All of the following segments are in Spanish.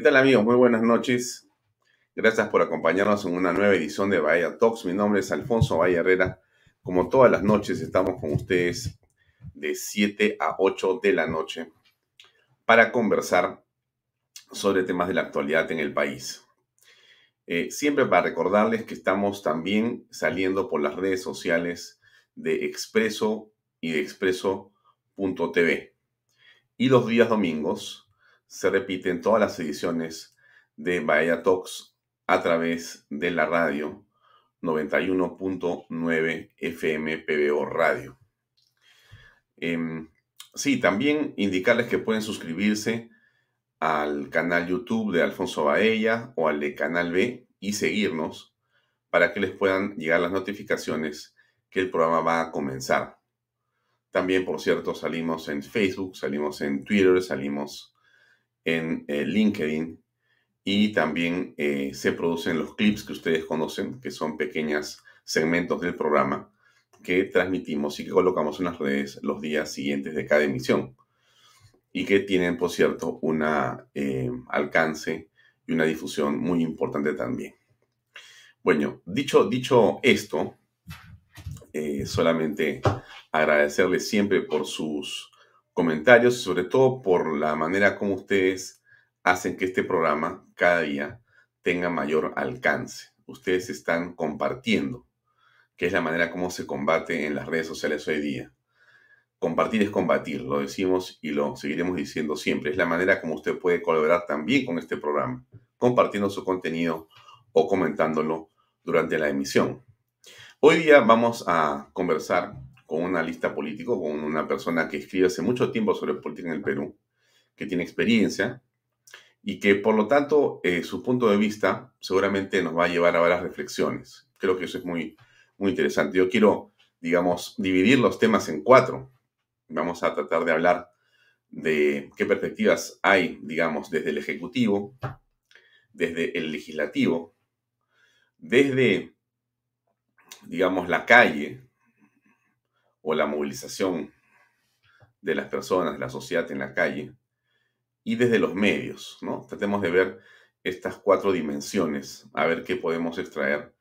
¿Qué tal amigos? Muy buenas noches. Gracias por acompañarnos en una nueva edición de Bahía Talks. Mi nombre es Alfonso Valle Herrera. Como todas las noches estamos con ustedes de 7 a 8 de la noche para conversar sobre temas de la actualidad en el país. Eh, siempre para recordarles que estamos también saliendo por las redes sociales de Expreso y de Expreso.tv. Y los días domingos se repiten todas las ediciones de Bahía Talks a través de la radio 91.9 FM PBO Radio. Em, sí, también indicarles que pueden suscribirse al canal YouTube de Alfonso Baella o al de Canal B y seguirnos para que les puedan llegar las notificaciones que el programa va a comenzar. También, por cierto, salimos en Facebook, salimos en Twitter, salimos en eh, LinkedIn y también eh, se producen los clips que ustedes conocen, que son pequeños segmentos del programa que transmitimos y que colocamos en las redes los días siguientes de cada emisión y que tienen, por cierto, un eh, alcance y una difusión muy importante también. Bueno, dicho, dicho esto, solamente agradecerles siempre por sus comentarios sobre todo por la manera como ustedes hacen que este programa cada día tenga mayor alcance. Ustedes están compartiendo, que es la manera como se combate en las redes sociales hoy día. Compartir es combatir, lo decimos y lo seguiremos diciendo siempre. Es la manera como usted puede colaborar también con este programa, compartiendo su contenido o comentándolo durante la emisión. Hoy día vamos a conversar con una lista político, con una persona que escribe hace mucho tiempo sobre política en el Perú, que tiene experiencia y que por lo tanto eh, su punto de vista seguramente nos va a llevar a varias reflexiones. Creo que eso es muy, muy interesante. Yo quiero, digamos, dividir los temas en cuatro. Vamos a tratar de hablar de qué perspectivas hay, digamos, desde el Ejecutivo, desde el Legislativo, desde, digamos, la calle, o la movilización de las personas, de la sociedad en la calle, y desde los medios, ¿no? Tratemos de ver estas cuatro dimensiones, a ver qué podemos extraer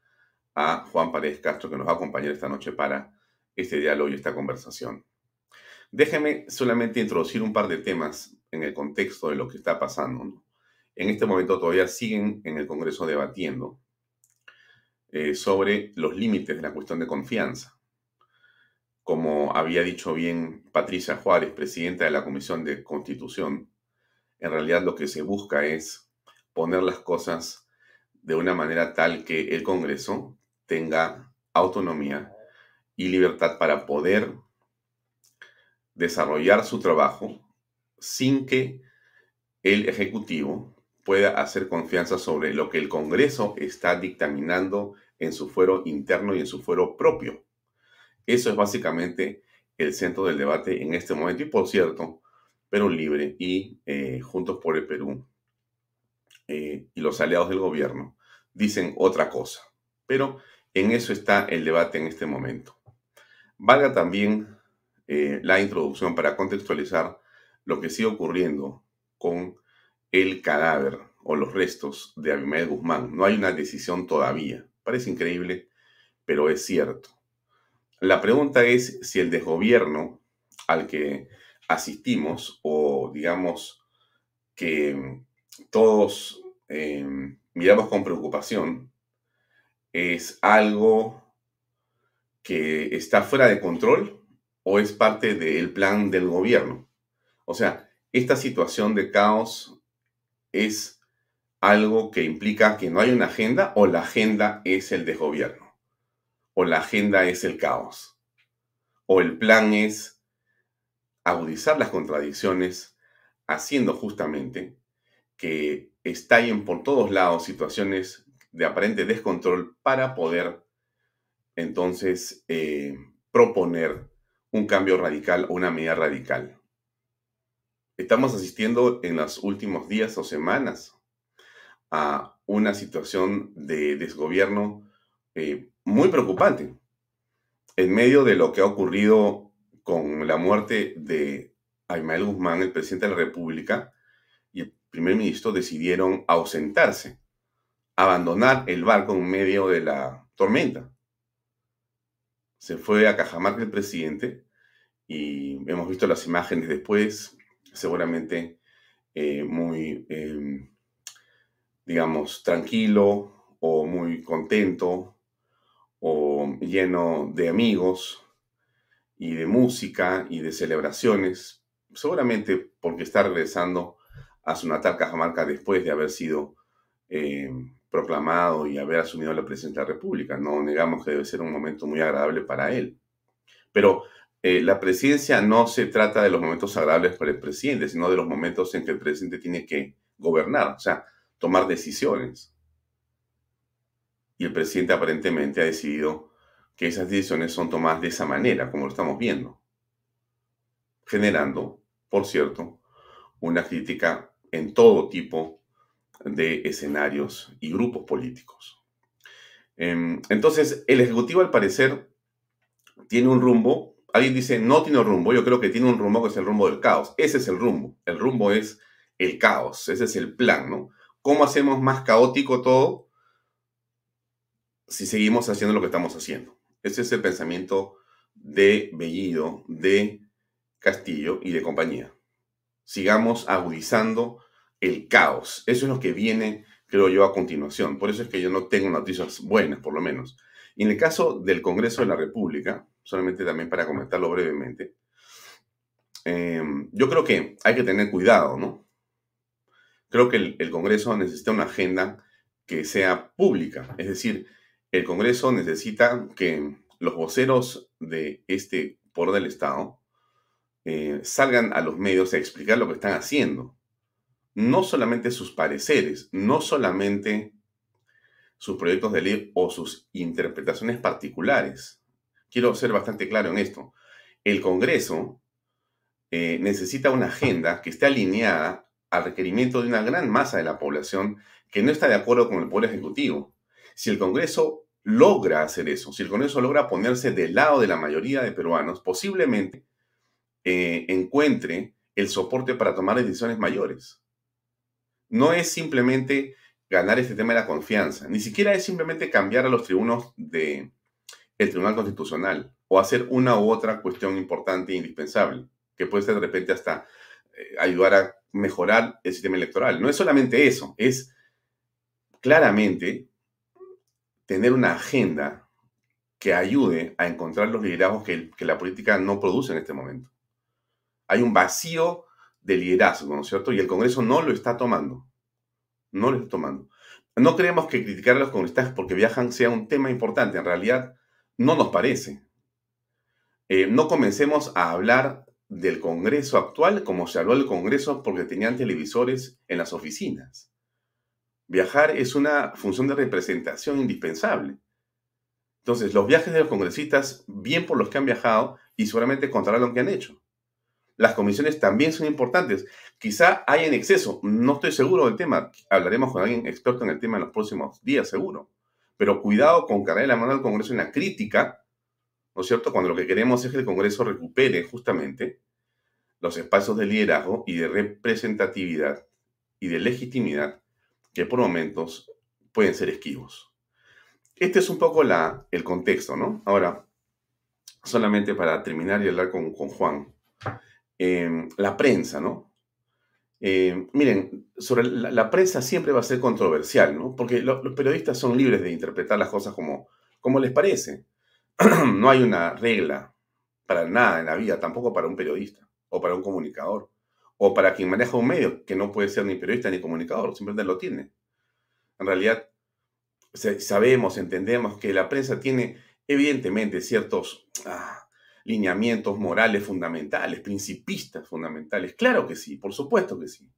a Juan Paredes Castro, que nos va a acompañar esta noche para este diálogo y esta conversación. Déjeme solamente introducir un par de temas en el contexto de lo que está pasando. En este momento todavía siguen en el Congreso debatiendo eh, sobre los límites de la cuestión de confianza como había dicho bien Patricia Juárez, presidenta de la Comisión de Constitución, en realidad lo que se busca es poner las cosas de una manera tal que el Congreso tenga autonomía y libertad para poder desarrollar su trabajo sin que el Ejecutivo pueda hacer confianza sobre lo que el Congreso está dictaminando en su fuero interno y en su fuero propio. Eso es básicamente el centro del debate en este momento. Y por cierto, Perú Libre y eh, Juntos por el Perú eh, y los aliados del gobierno dicen otra cosa. Pero en eso está el debate en este momento. Valga también eh, la introducción para contextualizar lo que sigue ocurriendo con el cadáver o los restos de Abimael Guzmán. No hay una decisión todavía. Parece increíble, pero es cierto. La pregunta es si el desgobierno al que asistimos o digamos que todos em, miramos con preocupación es algo que está fuera de control o es parte del plan del gobierno. O sea, esta situación de caos es algo que implica que no hay una agenda o la agenda es el desgobierno o la agenda es el caos, o el plan es agudizar las contradicciones, haciendo justamente que estallen por todos lados situaciones de aparente descontrol para poder entonces eh, proponer un cambio radical o una medida radical. Estamos asistiendo en los últimos días o semanas a una situación de desgobierno eh, muy preocupante. En medio de lo que ha ocurrido con la muerte de Aymael Guzmán, el presidente de la República, y primer ministro decidieron ausentarse, abandonar el barco en medio de la tormenta. Se fue a Cajamarca el presidente y hemos visto las imágenes después, seguramente eh, muy, em, digamos, tranquilo o muy contento o lleno de amigos y de música y de celebraciones, seguramente porque está regresando a su natal Cajamarca después de haber sido eh, proclamado y haber asumido la presidencia de la República. No negamos que debe ser un momento muy agradable para él. Pero eh, la presidencia no se trata de los momentos agradables para el presidente, sino de los momentos en que el presidente tiene que gobernar, o sea, tomar decisiones. Y el presidente aparentemente ha decidido que esas decisiones son tomadas de esa manera, como lo estamos viendo, generando, por cierto, una crítica en todo tipo de escenarios y grupos políticos. Em, entonces, el Ejecutivo al parecer tiene un rumbo, alguien dice no tiene rumbo, yo creo que tiene un rumbo que es el rumbo del caos. Ese es el rumbo, el rumbo es el caos, ese es el plan, ¿no? ¿Cómo hacemos más caótico todo si seguimos haciendo lo que estamos haciendo? Ese es el pensamiento de Bellido, de Castillo y de compañía. Sigamos agudizando el caos. Eso es lo que viene, creo yo, a continuación. Por eso es que yo no tengo noticias buenas, por lo menos. Y en el caso del Congreso de la República, solamente también para comentarlo brevemente, eh, yo creo que hay que tener cuidado, ¿no? Creo que el, el Congreso necesita una agenda que sea pública, es decir, el Congreso necesita que los voceros de este poder del Estado eh, salgan a los medios a explicar lo que están haciendo. No solamente sus pareceres, no solamente sus proyectos de ley o sus interpretaciones particulares. Quiero ser bastante claro en esto. El Congreso eh, necesita una agenda que esté alineada al requerimiento de una gran masa de la población que no está de acuerdo con el Poder Ejecutivo. Si el Congreso logra hacer eso, si el Congreso logra ponerse del lado de la mayoría de peruanos, posiblemente eh, encuentre el soporte para tomar decisiones mayores. No es simplemente ganar este tema de la confianza, ni siquiera es simplemente cambiar a los tribunos del Tribunal Constitucional o hacer una u otra cuestión importante e indispensable, que puede ser de repente hasta eh, ayudar a mejorar el sistema electoral. No es solamente eso, es claramente tener una agenda que ayude a encontrar los liderazgos que, la política no produce en este momento. Hay un vacío de liderazgo, ¿no es cierto? Y el Congreso no lo está tomando. No lo está tomando. No creemos que criticar a los congresistas porque viajan sea un tema importante. En realidad, no nos parece. Eh, no comencemos a hablar del Congreso actual como se habló del Congreso porque tenían televisores en las oficinas. Viajar es una función de representación indispensable. Entonces, los viajes de los congresistas, bien por los que han viajado y seguramente contarán lo que han hecho. Las comisiones también son importantes. Quizá hay en exceso, no estoy seguro del tema. Hablaremos con alguien experto en el tema en los próximos días, seguro. Pero cuidado con cargar la mano al Congreso en la crítica, ¿no es cierto? Cuando lo que queremos es que el Congreso recupere justamente los espacios de liderazgo y de representatividad y de legitimidad que por momentos pueden ser esquivos. Este es un poco el contexto, ¿no? Ahora, solamente para terminar y hablar con, Juan, em, la prensa, ¿no? Em, miren, sobre la, prensa siempre va a ser controversial, ¿no? Porque los periodistas son libres de interpretar las cosas como, como les parece. no hay una regla para nada en la vida, tampoco para un periodista o para un comunicador o para quien maneja un medio, que no puede ser ni periodista ni comunicador, simplemente lo tiene. En realidad, sabemos, entendemos que la prensa tiene evidentemente ciertos ah, lineamientos morales fundamentales, principistas fundamentales. Claro que sí, por supuesto que sí.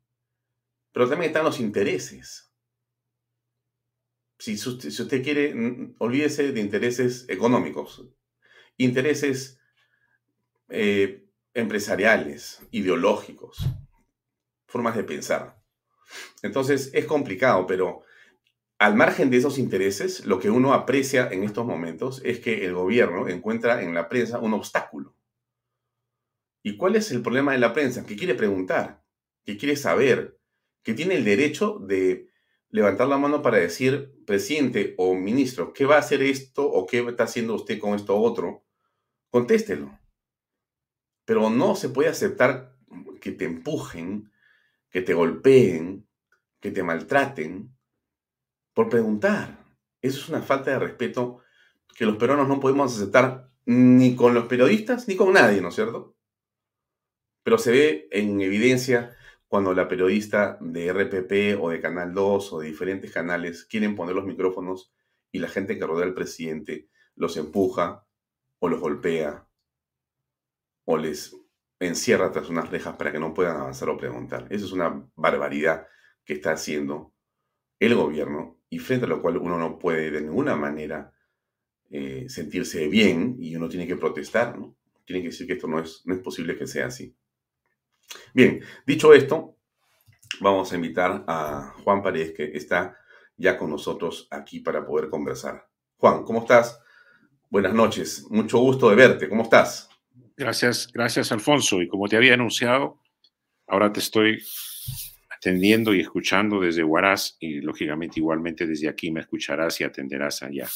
Pero también están los intereses. Si, usted quiere, olvídese de intereses económicos, intereses eh, empresariales, ideológicos, formas de pensar. Entonces es complicado, pero al margen de esos intereses, lo que uno aprecia en estos momentos es que el gobierno encuentra en la prensa un obstáculo. ¿Y cuál es el problema de la prensa? Que quiere preguntar, que quiere saber, que tiene el derecho de levantar la mano para decir, presidente o ministro, ¿qué va a hacer esto o qué está haciendo usted con esto otro? Contéstelo. Pero no se puede aceptar que te empujen, que te golpeen, que te maltraten por preguntar. Eso es una falta de respeto que los peruanos no podemos aceptar ni con los periodistas ni con nadie, ¿no es cierto? Pero se ve en evidencia cuando la periodista de RPP o de Canal 2 o de diferentes canales quieren poner los micrófonos y la gente que rodea al presidente los empuja o los golpea o les encierra tras unas rejas para que no puedan avanzar o preguntar. Eso es una barbaridad que está haciendo el gobierno y frente a lo cual uno no puede de ninguna manera eh, sentirse bien y uno tiene que protestar, ¿no? Tiene que decir que esto no es, no es posible que sea así. Bien, dicho esto, vamos a invitar a Juan Paredes, que está ya con nosotros aquí para poder conversar. Juan, ¿cómo estás? Buenas noches, mucho gusto de verte, ¿cómo estás? Gracias, gracias Alfonso. Y como te había anunciado, ahora te estoy atendiendo y escuchando desde Huaraz y lógicamente igualmente desde aquí me escucharás y atenderás allá.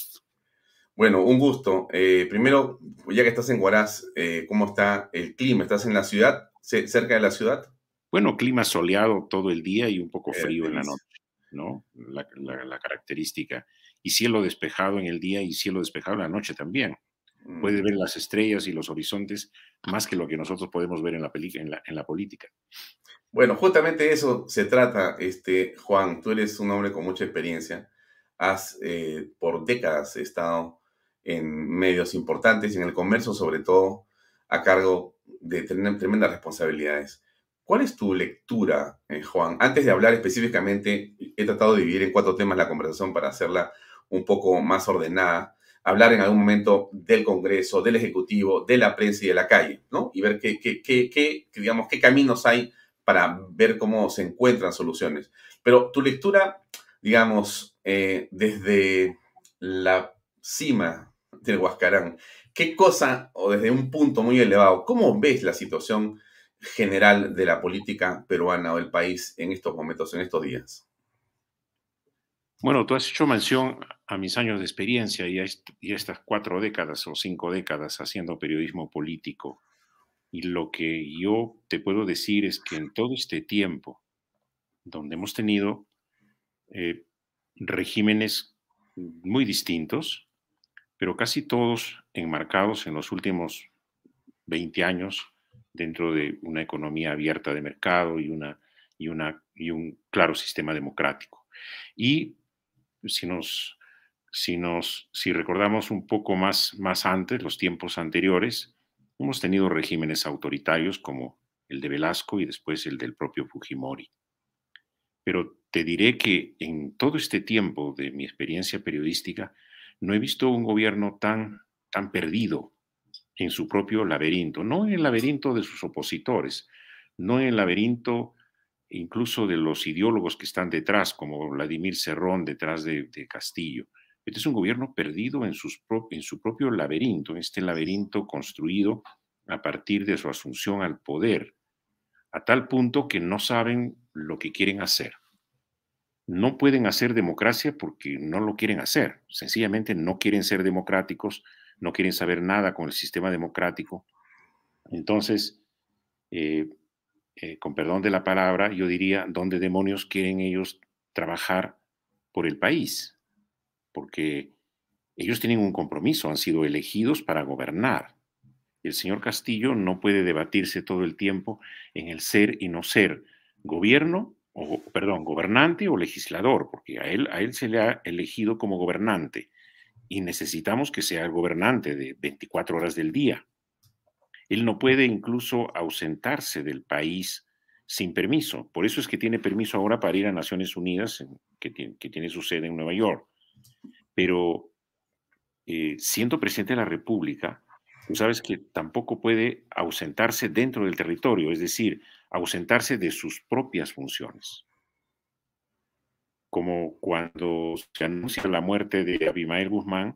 Bueno, un gusto. Eh, primero, ya que estás en Huaraz, eh, ¿cómo está el clima? ¿Estás en la ciudad? cerca de la ciudad? Bueno, clima soleado todo el día y un poco frío en la noche, ¿no? La, característica. Y cielo despejado en el día y cielo despejado en la noche también. Puede mm. ver las estrellas y los horizontes más que lo que nosotros podemos ver en la, en la, política. Bueno, justamente eso se trata, este, Juan. Tú eres un hombre con mucha experiencia. Has eh, por décadas estado en medios importantes en el comercio, sobre todo, a cargo de tener tremendas responsabilidades. ¿Cuál es tu lectura, eh, Juan? Antes de hablar específicamente, he tratado de dividir en cuatro temas la conversación para hacerla un poco más ordenada. Hablar en algún momento del Congreso, del Ejecutivo, de la prensa y de la calle, ¿no? Y ver qué, qué, qué, digamos, qué caminos hay para ver cómo se encuentran soluciones. Pero tu lectura, digamos, eh, desde la cima del Huascarán, ¿Qué cosa, o desde un punto muy elevado, cómo ves la situación general de la política peruana o del país en estos momentos, en estos días? Bueno, tú has hecho mención a mis años de experiencia y a, estas cuatro décadas o cinco décadas haciendo periodismo político. Y lo que yo te puedo decir es que en todo este tiempo, donde hemos tenido eh, regímenes muy distintos, pero casi todos enmarcados en los últimos 20 años dentro de una economía abierta de mercado y, una, y, una, y un claro sistema democrático. Y si nos, si nos si recordamos un poco más, más antes, los tiempos anteriores, hemos tenido regímenes autoritarios como el de Velasco y después el del propio Fujimori. Pero te diré que en todo este tiempo de mi experiencia periodística, no he visto un gobierno tan, tan perdido en su propio laberinto, no en el laberinto de sus opositores, no en el laberinto incluso de los ideólogos que están detrás, como Vladimir Cerrón detrás de, Castillo. Este es un gobierno perdido en, su propio laberinto, en este laberinto construido a partir de su asunción al poder, a tal punto que no saben lo que quieren hacer no pueden hacer democracia porque no lo quieren hacer. Sencillamente no quieren ser democráticos, no quieren saber nada con el sistema democrático. Entonces, eh, eh, con perdón de la palabra, yo diría, ¿dónde demonios quieren ellos trabajar por el país? Porque ellos tienen un compromiso, han sido elegidos para gobernar. El señor Castillo no puede debatirse todo el tiempo en el ser y no ser gobierno o, perdón, gobernante o legislador, porque a él, a él se le ha elegido como gobernante y necesitamos que sea gobernante de 24 horas del día. Él no puede incluso ausentarse del país sin permiso. Por eso es que tiene permiso ahora para ir a Naciones Unidas, que tiene, su sede en Nueva York. Pero eh, siendo presidente de la República, tú sabes que tampoco puede ausentarse dentro del territorio, es decir, ausentarse de sus propias funciones. Como cuando se anuncia la muerte de Abimael Guzmán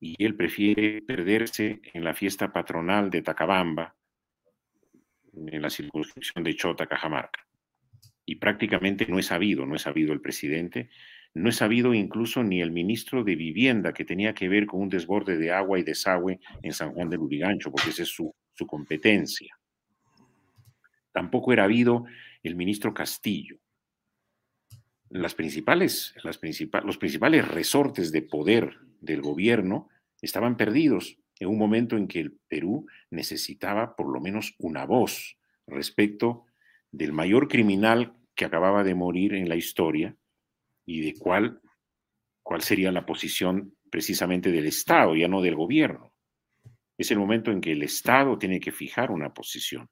y él prefiere perderse en la fiesta patronal de Tacabamba, en la circunscripción de Chota, Cajamarca. y prácticamente no es sabido, no es sabido el presidente, no es sabido incluso ni el ministro de Vivienda que tenía que ver con un desborde de agua y desagüe en San Juan del Urigancho, porque esa es su, competencia. Tampoco era habido el ministro Castillo. Las los principales resortes de poder del gobierno estaban perdidos en un momento en que el Perú necesitaba por lo menos una voz respecto del mayor criminal que acababa de morir en la historia y de cuál, cuál sería la posición precisamente del Estado, ya no del gobierno. Es el momento en que el Estado tiene que fijar una posición.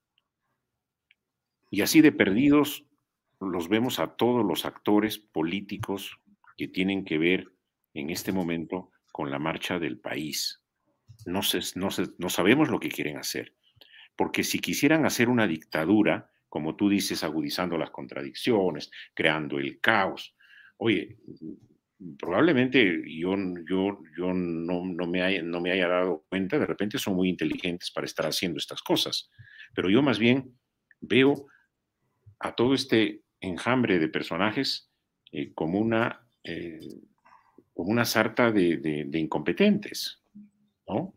Y así de perdidos los vemos a todos los actores políticos que tienen que ver en este momento con la marcha del país. No, no, no sabemos lo que quieren hacer, porque si quisieran hacer una dictadura, como tú dices, agudizando las contradicciones, creando el caos, oye, probablemente yo, yo, yo no, no, me haya, no me haya dado cuenta, de repente son muy inteligentes para estar haciendo estas cosas, pero yo más bien veo a todo este enjambre de personajes eh, como, una, eh, como una sarta de, incompetentes, ¿no?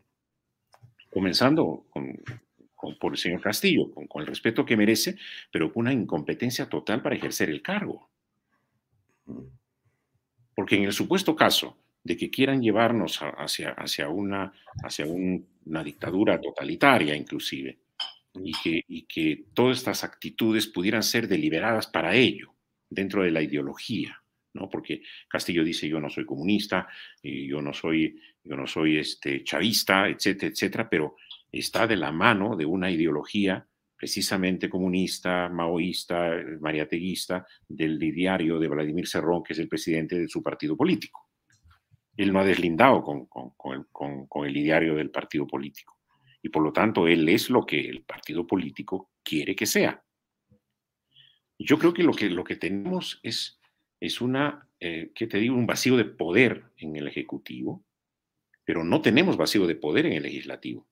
Comenzando por el señor Castillo, con, con, el respeto que merece, pero con una incompetencia total para ejercer el cargo. Porque en el supuesto caso de que quieran llevarnos hacia, hacia, una, hacia una dictadura totalitaria inclusive, y que, y que todas estas actitudes pudieran ser deliberadas para ello, dentro de la ideología, ¿no? Porque Castillo dice yo no soy comunista, y yo no soy, yo no soy este, chavista, etcétera, etcétera, pero está de la mano de una ideología precisamente comunista, maoísta, mariateguista, del diario de Vladimir Cerrón, que es el presidente de su partido político. Él no ha deslindado con, con, el diario del partido político. Y por lo tanto, él es lo que el partido político quiere que sea. Yo creo que lo que, lo que tenemos es, es una, eh, ¿qué te digo? Un vacío de poder en el Ejecutivo, pero no tenemos vacío de poder en el Legislativo.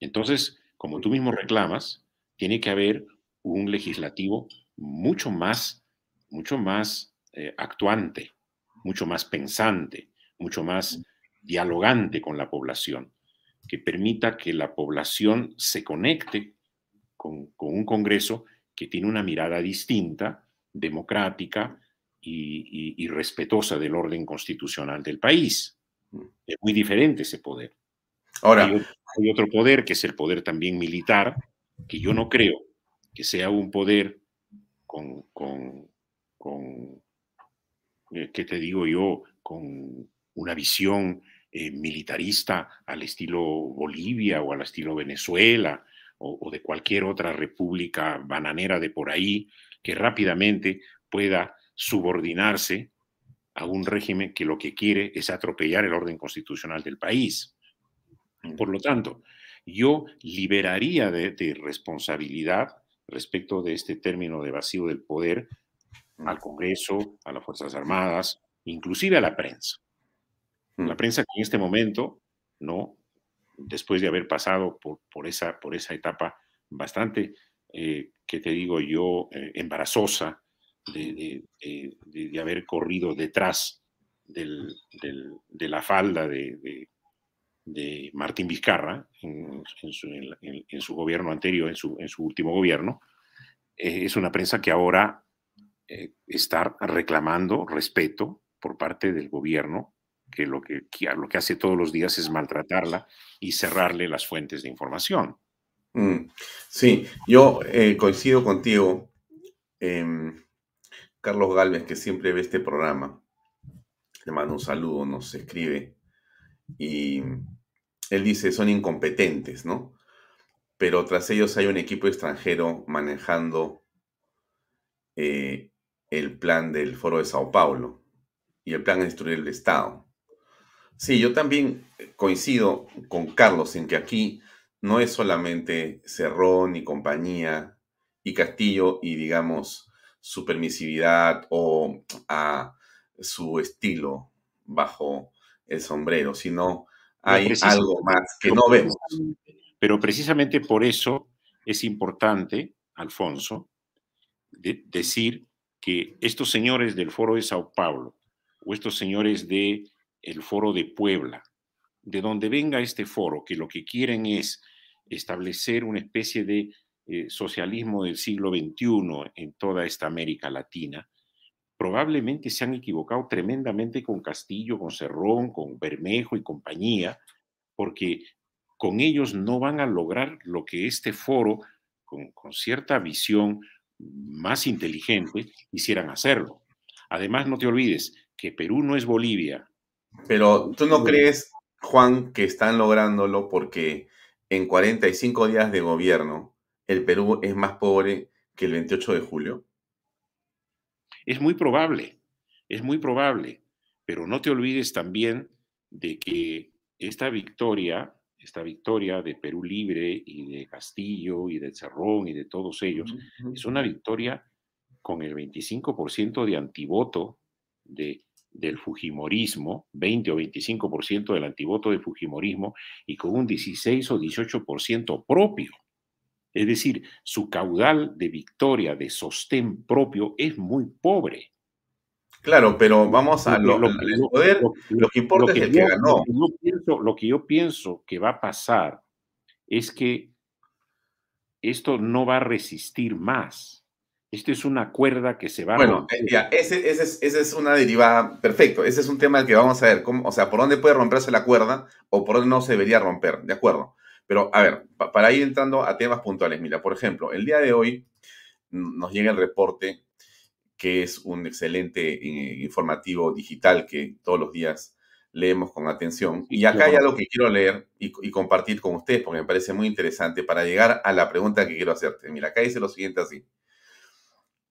Entonces, como tú mismo reclamas, tiene que haber un legislativo mucho más, mucho más eh, actuante, mucho más pensante, mucho más dialogante con la población, que permita que la población se conecte con, un Congreso que tiene una mirada distinta, democrática y, respetuosa del orden constitucional del país. Es muy diferente ese poder. Ahora, hay otro poder que es el poder también militar, que yo no creo que sea un poder con, con, eh, ¿qué te digo yo?, con una visión eh, militarista al estilo Bolivia o al estilo Venezuela o, de cualquier otra república bananera de por ahí que rápidamente pueda subordinarse a un régimen que lo que quiere es atropellar el orden constitucional del país. Por lo tanto, yo liberaría de, responsabilidad respecto de este término de vacío del poder al Congreso, a las Fuerzas Armadas, inclusive a la prensa. La prensa que en este momento, ¿no? después de haber pasado por, esa, por esa etapa bastante, eh, que te digo yo, eh, embarazosa, de, haber corrido detrás de la falda de, de Martín Vizcarra en, su, gobierno anterior, en su, último gobierno, eh, es una prensa que ahora eh, está reclamando respeto por parte del gobierno, que lo que, lo que hace todos los días es maltratarla y cerrarle las fuentes de información. Mm, sí, yo eh, coincido contigo, em, Carlos Galvez, que siempre ve este programa. Le mando un saludo, nos escribe y él dice son incompetentes, ¿no? Pero tras ellos hay un equipo extranjero manejando eh, el plan del Foro de Sao Paulo y el plan es destruir el Estado. Sí, yo también coincido con Carlos en que aquí no es solamente Cerrón y compañía y Castillo y digamos su permisividad o a su estilo bajo el sombrero, sino hay algo más que no vemos. Pero precisamente por eso es importante, Alfonso, decir que estos señores del Foro de Sao Paulo o estos señores del el Foro de Puebla, de donde venga este foro, que lo que quieren es establecer una especie de eh, socialismo del siglo XXI en toda esta América Latina, probablemente se han equivocado tremendamente con Castillo, con Cerrón, con Bermejo y compañía, porque con ellos no van a lograr lo que este foro, con, con cierta visión más inteligente, quisieran hacerlo. Además, no te olvides que Perú no es Bolivia. Pero tú no crees, Juan, que están lográndolo porque en 45 días de gobierno el Perú es más pobre que el 28 de julio? Es muy probable, es muy probable, pero no te olvides también de que esta victoria, esta victoria de Perú Libre y de Castillo y de Cerrón y de todos ellos, es una victoria con el 25% de antivoto de, del Fujimorismo, 20 o 25% del antivoto del Fujimorismo y con un 16 o 18% propio. Es decir, su caudal de victoria, de sostén propio, es muy pobre. Claro, pero vamos a lo, poder, lo, que importa es el que ganó. lo que yo pienso que va a pasar es que esto no va a resistir más. Esto es una cuerda que se va bueno, a romper. ya, ese, es, es, una derivada, perfecto, ese es un tema que vamos a ver, cómo, o sea, por dónde puede romperse la cuerda o por dónde no se debería romper, ¿de acuerdo? Pero, a ver, para ir entrando a temas puntuales, mira, por ejemplo, el día de hoy nos llega el reporte, que es un excelente eh, informativo digital que todos los días leemos con atención. Y acá hay algo que quiero leer y, y, compartir con ustedes, porque me parece muy interesante para llegar a la pregunta que quiero hacerte. Mira, acá dice lo siguiente así.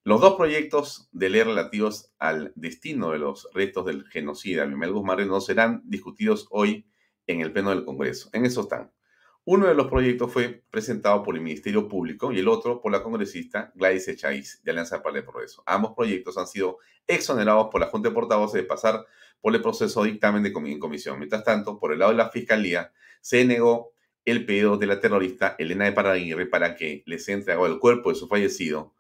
Los dos proyectos de ley relativos al destino de los restos del genocida Miguel Guzmán no serán discutidos hoy en el Pleno del Congreso. En eso están. Uno de los proyectos fue presentado por el Ministerio Público y el otro por la congresista Gladys Echaíz, de Alianza para el Progreso. Ambos proyectos han sido exonerados por la Junta de Portavoces de pasar por el proceso de dictamen de comisión. Mientras tanto, por el lado de la Fiscalía, se negó el pedido de la terrorista Elena de Paraguirre para que les sea entregado el cuerpo de su fallecido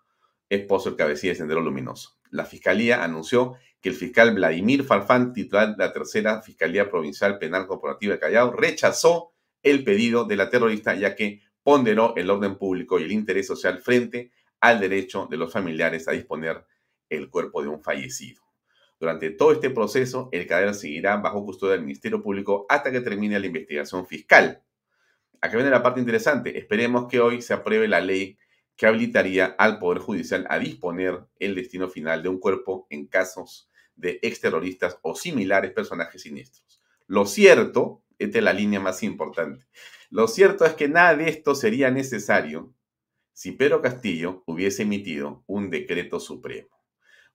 esposo, el cabecilla de Sendero Luminoso. La Fiscalía anunció que el fiscal Vladimir Farfán, titular de la tercera Fiscalía Provincial Penal Corporativa de Callao, rechazó el pedido de la terrorista, ya que ponderó el orden público y el interés social frente al derecho de los familiares a disponer el cuerpo de un fallecido. Durante todo este proceso, el cadáver seguirá bajo custodia del Ministerio Público hasta que termine la investigación fiscal. Acá viene la parte interesante. Esperemos que hoy se apruebe la ley que habilitaría al Poder Judicial a disponer el destino final de un cuerpo en casos de exterroristas o similares personajes siniestros. Lo cierto esta es la línea más importante. Lo cierto es que nada de esto sería necesario si Pedro Castillo hubiese emitido un decreto supremo.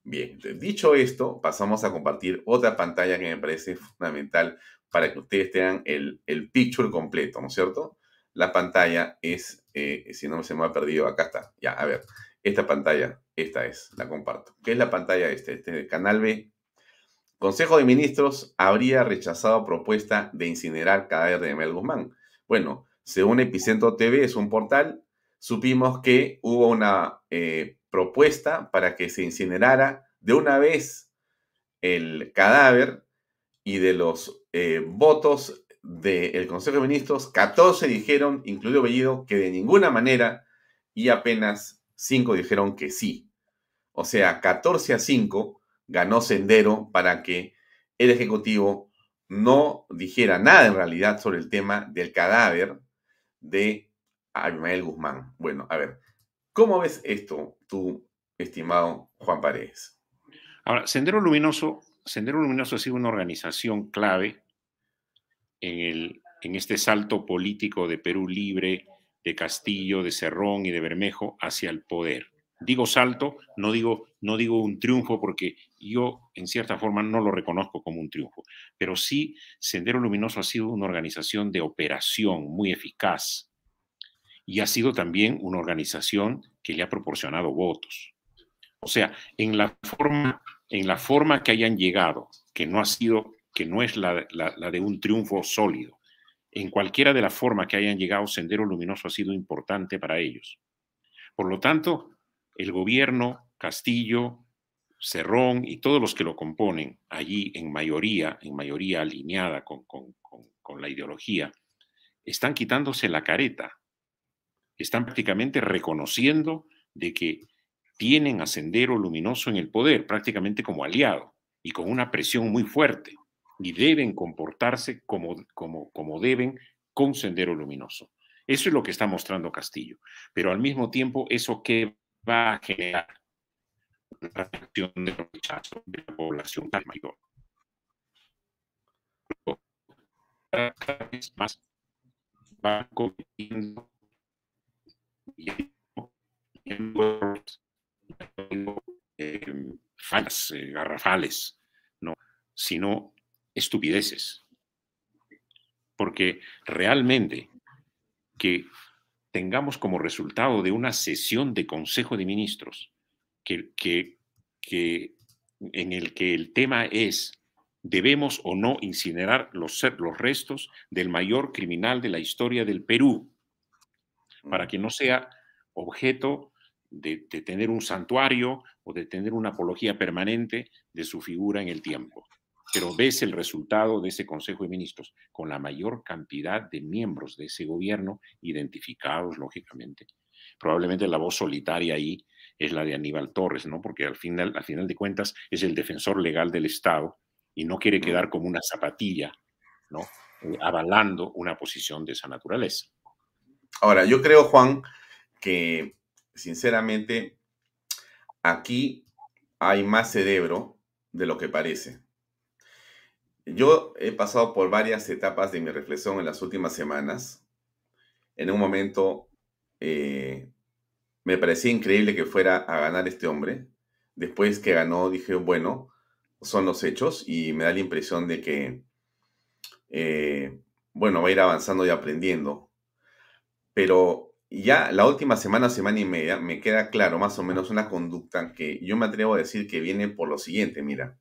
Bien, dicho esto, pasamos a compartir otra pantalla que me parece fundamental para que ustedes tengan el, el picture completo, ¿no es cierto? La pantalla es, eh, si no se me ha perdido, acá está. Ya, a ver, esta pantalla, esta es, la comparto. ¿Qué es la pantalla este? Este canal B Consejo de Ministros habría rechazado propuesta de incinerar cadáver de Mel Guzmán. Bueno, según Epicentro TV, es un portal, supimos que hubo una eh, propuesta para que se incinerara de una vez el cadáver y de los eh, votos del Consejo de Ministros, 14 dijeron, incluido Bellido, que de ninguna manera y apenas 5 dijeron que sí. O sea, 14 a 5 ganó Sendero para que el Ejecutivo no dijera nada en realidad sobre el tema del cadáver de Abimael Guzmán. Bueno, a ver, ¿cómo ves esto tú, estimado Juan Paredes? Ahora, Sendero Luminoso, Sendero Luminoso ha sido una organización clave en, el, en este salto político de Perú Libre, de Castillo, de Cerrón y de Bermejo hacia el poder. Digo salto, no digo, no digo un triunfo porque yo en cierta forma no lo reconozco como un triunfo, pero sí Sendero Luminoso ha sido una organización de operación muy eficaz y ha sido también una organización que le ha proporcionado votos. O sea, en la forma, en la forma que hayan llegado, que no ha sido, que no es la, la de un triunfo sólido, en cualquiera de las formas que hayan llegado, Sendero Luminoso ha sido importante para ellos. Por lo tanto, el gobierno, Castillo, Cerrón y todos los que lo componen, allí en mayoría, en mayoría alineada con, con la ideología, están quitándose la careta, están prácticamente reconociendo de que tienen a Sendero Luminoso en el poder, prácticamente como aliado y con una presión muy fuerte, y deben comportarse como, como, como deben con Sendero Luminoso. Eso es lo que está mostrando Castillo, pero al mismo tiempo, ¿eso que va a generar? La reacción de rechazo de la población mayor. Cada vez más van cometiendo eh, fallas eh, garrafales, no, sino estupideces. Porque realmente que tengamos como resultado de una sesión de Consejo de Ministros que, que, que en el que el tema es debemos o no incinerar los, los restos del mayor criminal de la historia del Perú, para que no sea objeto de, tener un santuario o de tener una apología permanente de su figura en el tiempo. Pero ves el resultado de ese Consejo de Ministros con la mayor cantidad de miembros de ese gobierno identificados, lógicamente. Probablemente la voz solitaria ahí es la de Aníbal Torres, ¿no? Porque al final, al final de cuentas es el defensor legal del Estado y no quiere quedar como una zapatilla, ¿no? Eh, avalando una posición de esa naturaleza. Ahora, yo creo, Juan, que sinceramente aquí hay más cerebro de lo que parece. Yo he pasado por varias etapas de mi reflexión en las últimas semanas. En un momento eh, me parecía increíble que fuera a ganar este hombre. Después que ganó dije, bueno, son los hechos y me da la impresión de que, eh, bueno, va a ir avanzando y aprendiendo. Pero ya la última semana, semana y media, me queda claro más o menos una conducta que yo me atrevo a decir que viene por lo siguiente, mira.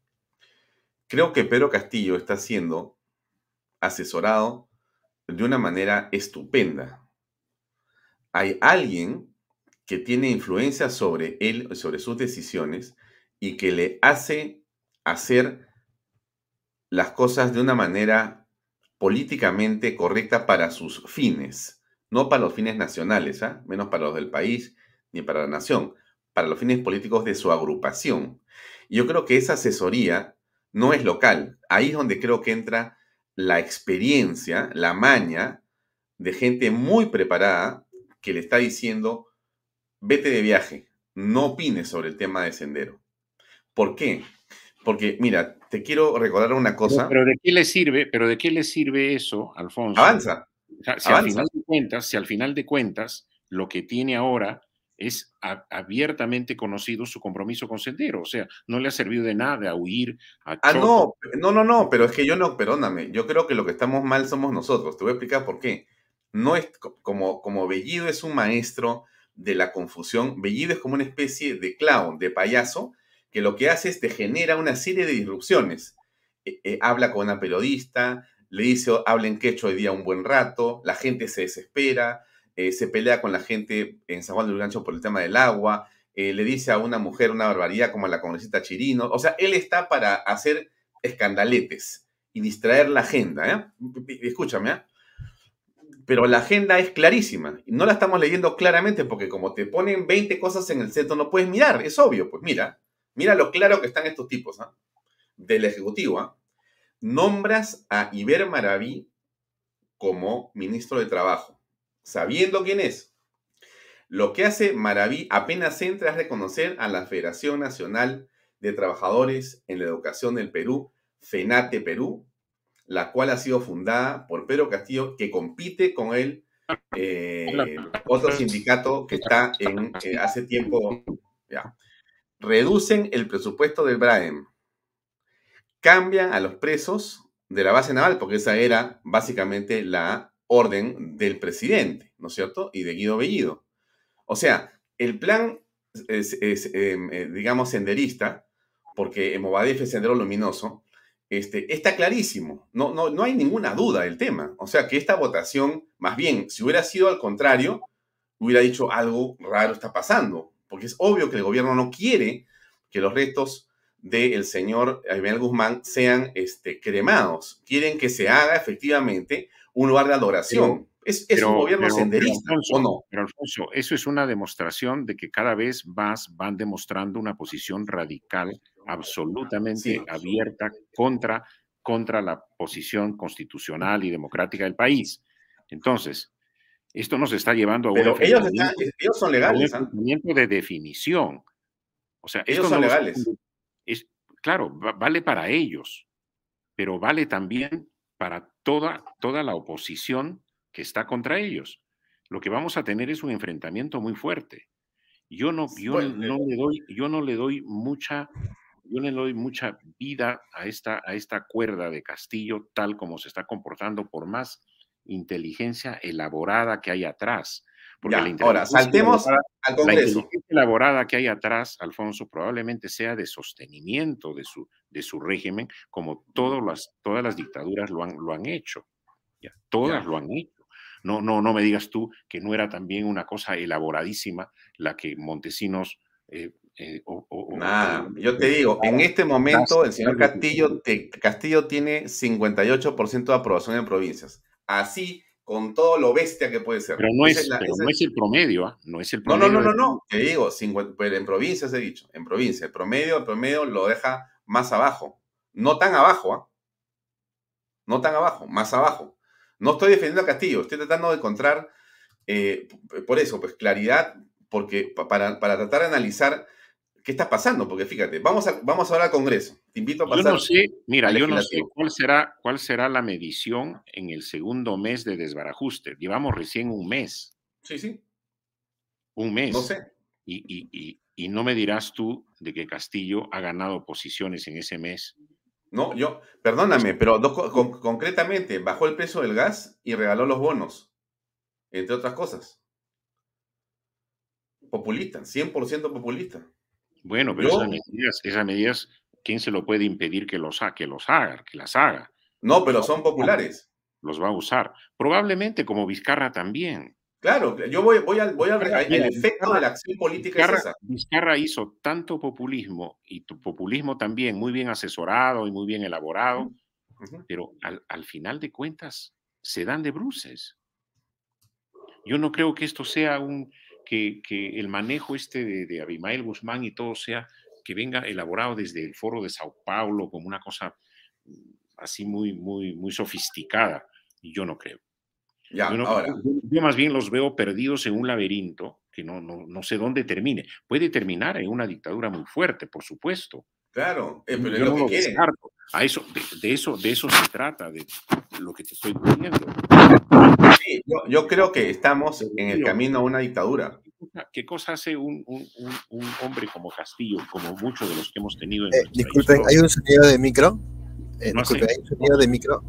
Creo que Pedro Castillo está siendo asesorado de una manera estupenda. Hay alguien que tiene influencia sobre él, sobre sus decisiones, y que le hace hacer las cosas de una manera políticamente correcta para sus fines, no para los fines nacionales, ¿ah? menos para los del país ni para la nación, para los fines políticos de su agrupación. Y yo creo que esa asesoría no es local. Ahí es donde creo que entra la experiencia, la maña de gente muy preparada que le está diciendo, vete de viaje, no opines sobre el tema de sendero. ¿Por qué? Porque, mira, te quiero recordar una cosa. Pero, ¿de qué le sirve? Pero ¿de qué le sirve eso, Alfonso? Avanza. si, Al final de cuentas, si al final de cuentas lo que tiene ahora es abiertamente conocido su compromiso con Sendero. O sea, no le ha servido de nada huir a Ah, no, no, no, no, pero es que yo no, perdóname, yo creo que lo que estamos mal somos nosotros. Te voy a explicar por qué. No es como, como Bellido es un maestro de la confusión, Bellido es como una especie de clown, de payaso, que lo que hace es te genera una serie de disrupciones. Eh, eh, habla con una periodista, le dice, hablen quechua hoy día un buen rato, la gente se desespera, eh, se pelea con la gente en San Juan del Gancho por el tema del agua, le dice a una mujer una barbaridad como a la congresista Chirino. O sea, él está para hacer escandaletes y distraer la agenda. Escúchame, pero la agenda es clarísima. No la estamos leyendo claramente porque como te ponen 20 cosas en el centro no puedes mirar, es obvio. Pues mira, Mira lo claro que están estos tipos, ¿ah? Del Ejecutivo. Nombras a Iber Maraví como ministro de Trabajo, sabiendo quién es. Lo que hace Maraví apenas entra es reconocer a la Federación Nacional de Trabajadores en la Educación del Perú, FENATE Perú, la cual ha sido fundada por Pedro Castillo, que compite con él, eh, otro sindicato que está en eh, hace tiempo, ya reducen el presupuesto del BRAEM, cambian a los presos de la base naval, porque esa era básicamente la orden del presidente, ¿no es cierto? Y de Guido Bellido. O sea, el plan es, em, eh, digamos, senderista, porque Movadef es sendero luminoso, este, está clarísimo, no, no, no hay ninguna duda del tema. O sea, que esta votación, más bien, si hubiera sido al contrario, hubiera dicho algo raro está pasando porque es obvio que el gobierno no quiere que los restos del señor Aymel Guzmán sean este, cremados. Quieren que se haga efectivamente un lugar de adoración. es, un gobierno senderista, ¿o no? Pero Alfonso, eso es una demostración de que cada vez más van demostrando una posición radical, absolutamente abierta contra, contra la posición constitucional y democrática del país. Entonces, esto nos está llevando a un ellos, ellos son legales. Un ¿ah? de definición. O sea, ellos son legales. Es, claro, vale para ellos, pero vale también para toda, toda la oposición que está contra ellos. Lo que vamos a tener es un enfrentamiento muy fuerte. Yo no, yo no le doy, yo no le doy mucha, yo le doy mucha vida a esta, a esta cuerda de Castillo tal como se está comportando, por más inteligencia elaborada que hay atrás. Porque ahora, saltemos al Congreso. La inteligencia elaborada que hay atrás, Alfonso, probablemente sea de sostenimiento de su, de su régimen, como todas las, todas las dictaduras lo han, lo han hecho. Ya, todas lo han hecho. No, no, no me digas tú que no era también una cosa elaboradísima la que Montesinos eh, eh, yo te digo, en este momento el señor Castillo, Castillo tiene 58% de aprobación en provincias. Así con todo lo bestia que puede ser. Pero no, es, el promedio, ¿ah? no es el promedio. No, no, no, no, no. te digo, pero en provincias he dicho, en provincia, el promedio, el promedio lo deja más abajo. No tan abajo, ¿ah? No tan abajo, más abajo. No estoy defendiendo a Castillo, estoy tratando de encontrar, eh, por eso, pues claridad, porque para, para tratar de analizar qué está pasando, porque fíjate, vamos, a, vamos ahora al Congreso. Te invito a pasar. Yo no sé, mira, yo no sé cuál será, cuál será la medición en el segundo mes de desbarajuste. Llevamos recién un mes. Sí, sí. Un mes. No sé. Y, no me dirás tú de que Castillo ha ganado posiciones en ese mes. No, yo, perdóname, pero concretamente bajó el precio del gas y regaló los bonos, entre otras cosas. Populista, 100% populista. Bueno, pero esas, medidas, esas medidas, ¿quién se lo puede impedir que los, que los haga, que las haga? No, pero son populares. Los va a usar. Probablemente como Vizcarra también. Claro, yo voy, voy al, voy el efecto de la acción política Vizcarra, es esa. Vizcarra hizo tanto populismo y tu populismo también muy bien asesorado y muy bien elaborado, pero al, al, final de cuentas se dan de bruces. Yo no creo que esto sea un, que, el manejo este de, Abimael Guzmán y todo sea que venga elaborado desde el foro de Sao Paulo como una cosa mm, así muy, muy, muy sofisticada. Y yo no creo. Ya, yo, ahora. Yo, más bien los veo perdidos en un laberinto que no, no, no, sé dónde termine. Puede terminar en una dictadura muy fuerte, por supuesto. Claro, eh, pero es lo que A eso, de, eso, de eso se trata, de lo que te estoy diciendo yo, creo que estamos en el camino a una dictadura. ¿Qué cosa hace un, hombre como Castillo, como muchos de los que hemos tenido en eh, Disculpen, ¿hay un sonido de micro? Eh, no hace, ¿hay un sonido de micro?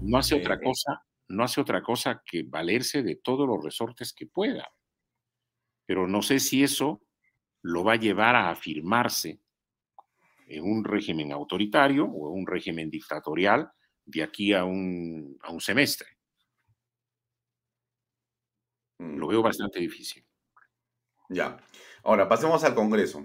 No hace otra cosa, no hace otra cosa que valerse de todos los resortes que pueda. Pero no sé si eso lo va a llevar a afirmarse en un régimen autoritario o un régimen dictatorial de aquí a un, a un semestre. Lo veo bastante difícil. Ya. Ahora, pasemos al Congreso.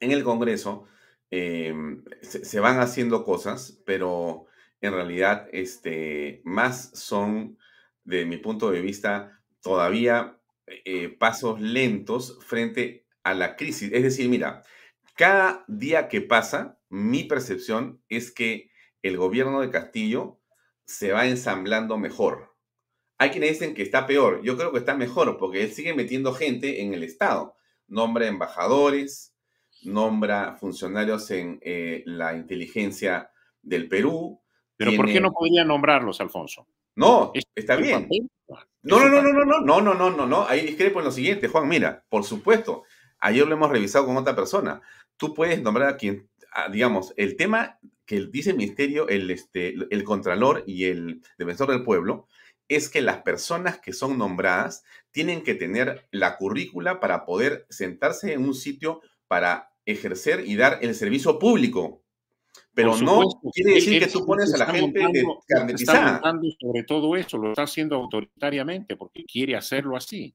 En el Congreso em, se, van haciendo cosas, pero en realidad este, más son, de mi punto de vista, todavía eh, pasos lentos frente a la crisis. Es decir, mira, cada día que pasa, mi percepción es que el gobierno de Castillo se va ensamblando mejor. Hay quienes dicen que está peor. Yo creo que está mejor porque él sigue metiendo gente en el Estado. Nombra embajadores, nombra funcionarios en eh, la inteligencia del Perú. Pero ¿por qué no podría nombrarlos, Alfonso? No, está bien. No, no, no, no, no, no, no, no, no, no, no. Ahí discrepo en lo siguiente, Juan. Mira, por supuesto, ayer lo hemos revisado con otra persona. Tú puedes nombrar a quien, digamos, el tema que dice el ministerio, el, este, el contralor y el defensor del pueblo, es que las personas que son nombradas tienen que tener la currícula para poder sentarse en un sitio para ejercer y dar el servicio público. Pero no quiere decir que tú pones a la gente carnetizada. sobre todo eso, lo está haciendo autoritariamente porque quiere hacerlo así.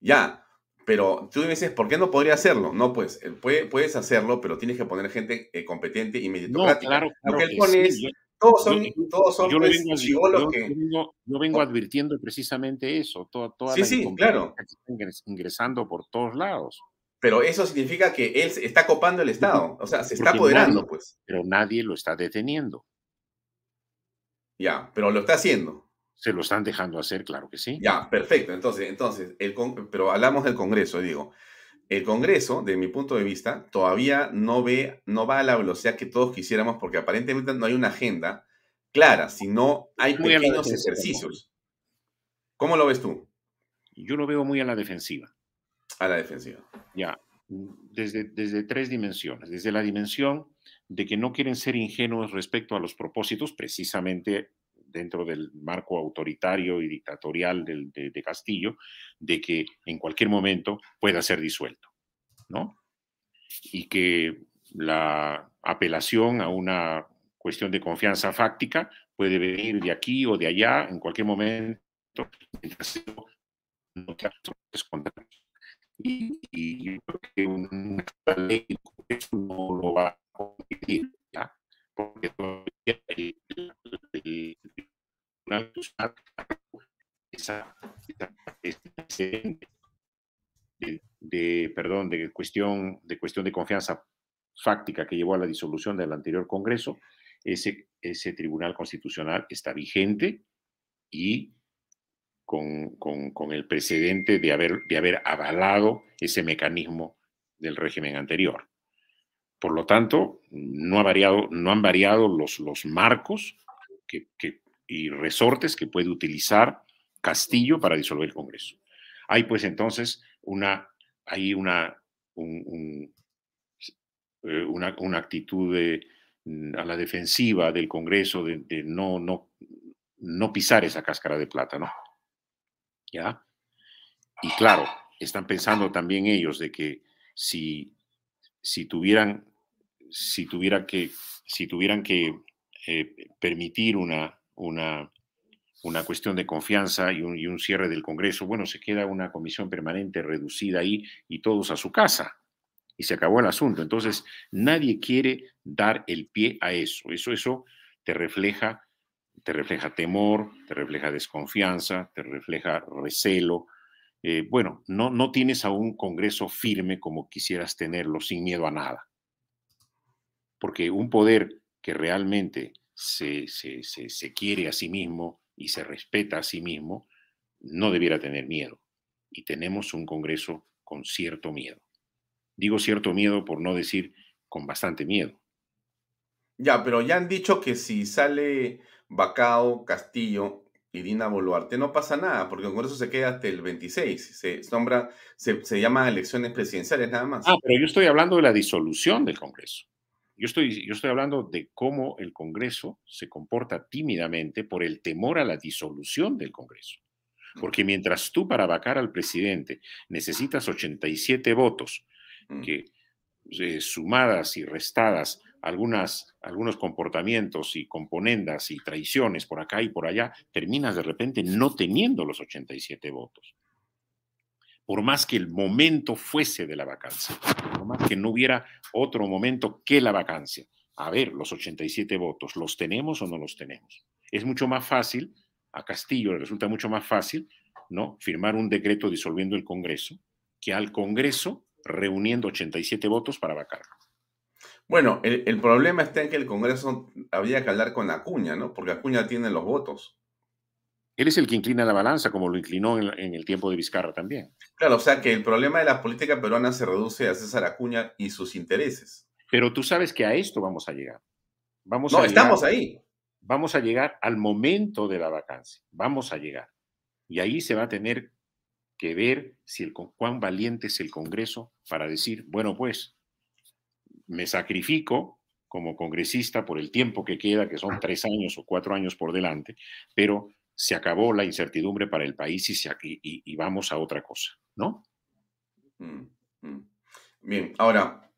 Ya, Pero tú me dices, ¿por qué no podría hacerlo? No, pues, puedes hacerlo, pero tienes que poner gente competente y meritocrática. No, claro, Lo que él pone es, todos son, todos son yo, pues, vengo, yo, que... vengo, yo vengo advirtiendo precisamente eso, toda, toda sí, la sí, claro. que está ingresando por todos lados. Pero eso significa que él está copando el Estado, o sea, se está apoderando, pues. Pero nadie lo está deteniendo. Ya, pero lo está haciendo. Se lo están dejando hacer, claro que sí. Ya, perfecto. Entonces, entonces el, pero hablamos del Congreso, digo. El Congreso, de mi punto de vista, todavía no ve, no va a la velocidad que todos quisiéramos, porque aparentemente no hay una agenda clara, sino hay pequeños ejercicios. ¿Cómo lo ves tú? Yo lo veo muy a la defensiva. A la defensiva. Ya, desde, desde tres dimensiones. Desde la dimensión de que no quieren ser ingenuos respecto a los propósitos, precisamente dentro del marco autoritario y dictatorial de, de, Castillo, de que en cualquier momento pueda ser disuelto, ¿no? Y que la apelación a una cuestión de confianza fáctica puede venir de aquí o de allá en cualquier momento, y, y yo creo que una ley no lo va a permitir, ¿ya? Porque todavía el, el, esa, esa, de, de, perdón, de cuestión, de cuestión de confianza fáctica que llevó a la disolución del anterior Congreso, ese, ese Tribunal Constitucional está vigente y con, el precedente de haber, de haber avalado ese mecanismo del régimen anterior. Por lo tanto, no, ha variado, no han variado los, los marcos que, y resortes que puede utilizar Castillo para disolver el Congreso. Hay pues entonces una, hay una, eh, una, una, actitud mm, a la defensiva del Congreso de, no, no, no pisar esa cáscara de plata, ¿no? ¿ya? Y claro, están pensando también ellos de que si, si tuvieran, si tuviera que, si tuvieran que eh, permitir una, una, una cuestión de confianza y un, y un, cierre del Congreso, bueno, se queda una comisión permanente reducida ahí y todos a su casa. Y se acabó el asunto. Entonces, nadie quiere dar el pie a eso. Eso, eso te refleja te refleja temor, te refleja desconfianza, te refleja recelo. Eh, bueno, no, no tienes a un Congreso firme como quisieras tenerlo, sin miedo a nada. Porque un poder que realmente se, se, se, quiere a sí mismo y se respeta a sí mismo, no debiera tener miedo. Y tenemos un Congreso con cierto miedo. Digo cierto miedo por no decir con bastante miedo. Ya, pero ya han dicho que si sale Bacao, Castillo y Dina Boluarte, no pasa nada, porque el Congreso se queda hasta el 26. Se nombra, se, se llaman elecciones presidenciales nada más. Ah, pero yo estoy hablando de la disolución del Congreso. Yo estoy, yo estoy hablando de cómo el Congreso se comporta tímidamente por el temor a la disolución del Congreso. Porque mientras tú para vacar al presidente necesitas 87 votos, mm. que eh, sumadas y restadas algunas, algunos comportamientos y componendas y traiciones por acá y por allá, terminas de repente no teniendo los 87 votos. Por más que el momento fuese de la vacancia, por más que no hubiera otro momento que la vacancia. A ver, los 87 votos, ¿los tenemos o no los tenemos? Es mucho más fácil, a Castillo le resulta mucho más fácil, ¿no? Firmar un decreto disolviendo el Congreso que al Congreso reuniendo 87 votos para vacarlo. Bueno, el, problema está en que el Congreso habría que hablar con Acuña, ¿no? Porque Acuña tiene los votos. Él es el que inclina la balanza, como lo inclinó en, el tiempo de Vizcarra también. Claro, o sea que el problema de la política peruana se reduce a César Acuña y sus intereses. Pero tú sabes que a esto vamos a llegar. Vamos no, estamos ahí. Vamos a llegar al momento de la vacancia. Vamos a llegar. Y ahí se va a tener que ver si el, cuán valiente es el Congreso para decir, bueno, pues me sacrifico como congresista por el tiempo que queda, que son tres años o cuatro años por delante, pero se acabó la incertidumbre para el país y, se, y, vamos a otra cosa, ¿no? Mm, mm. Bien, ahora,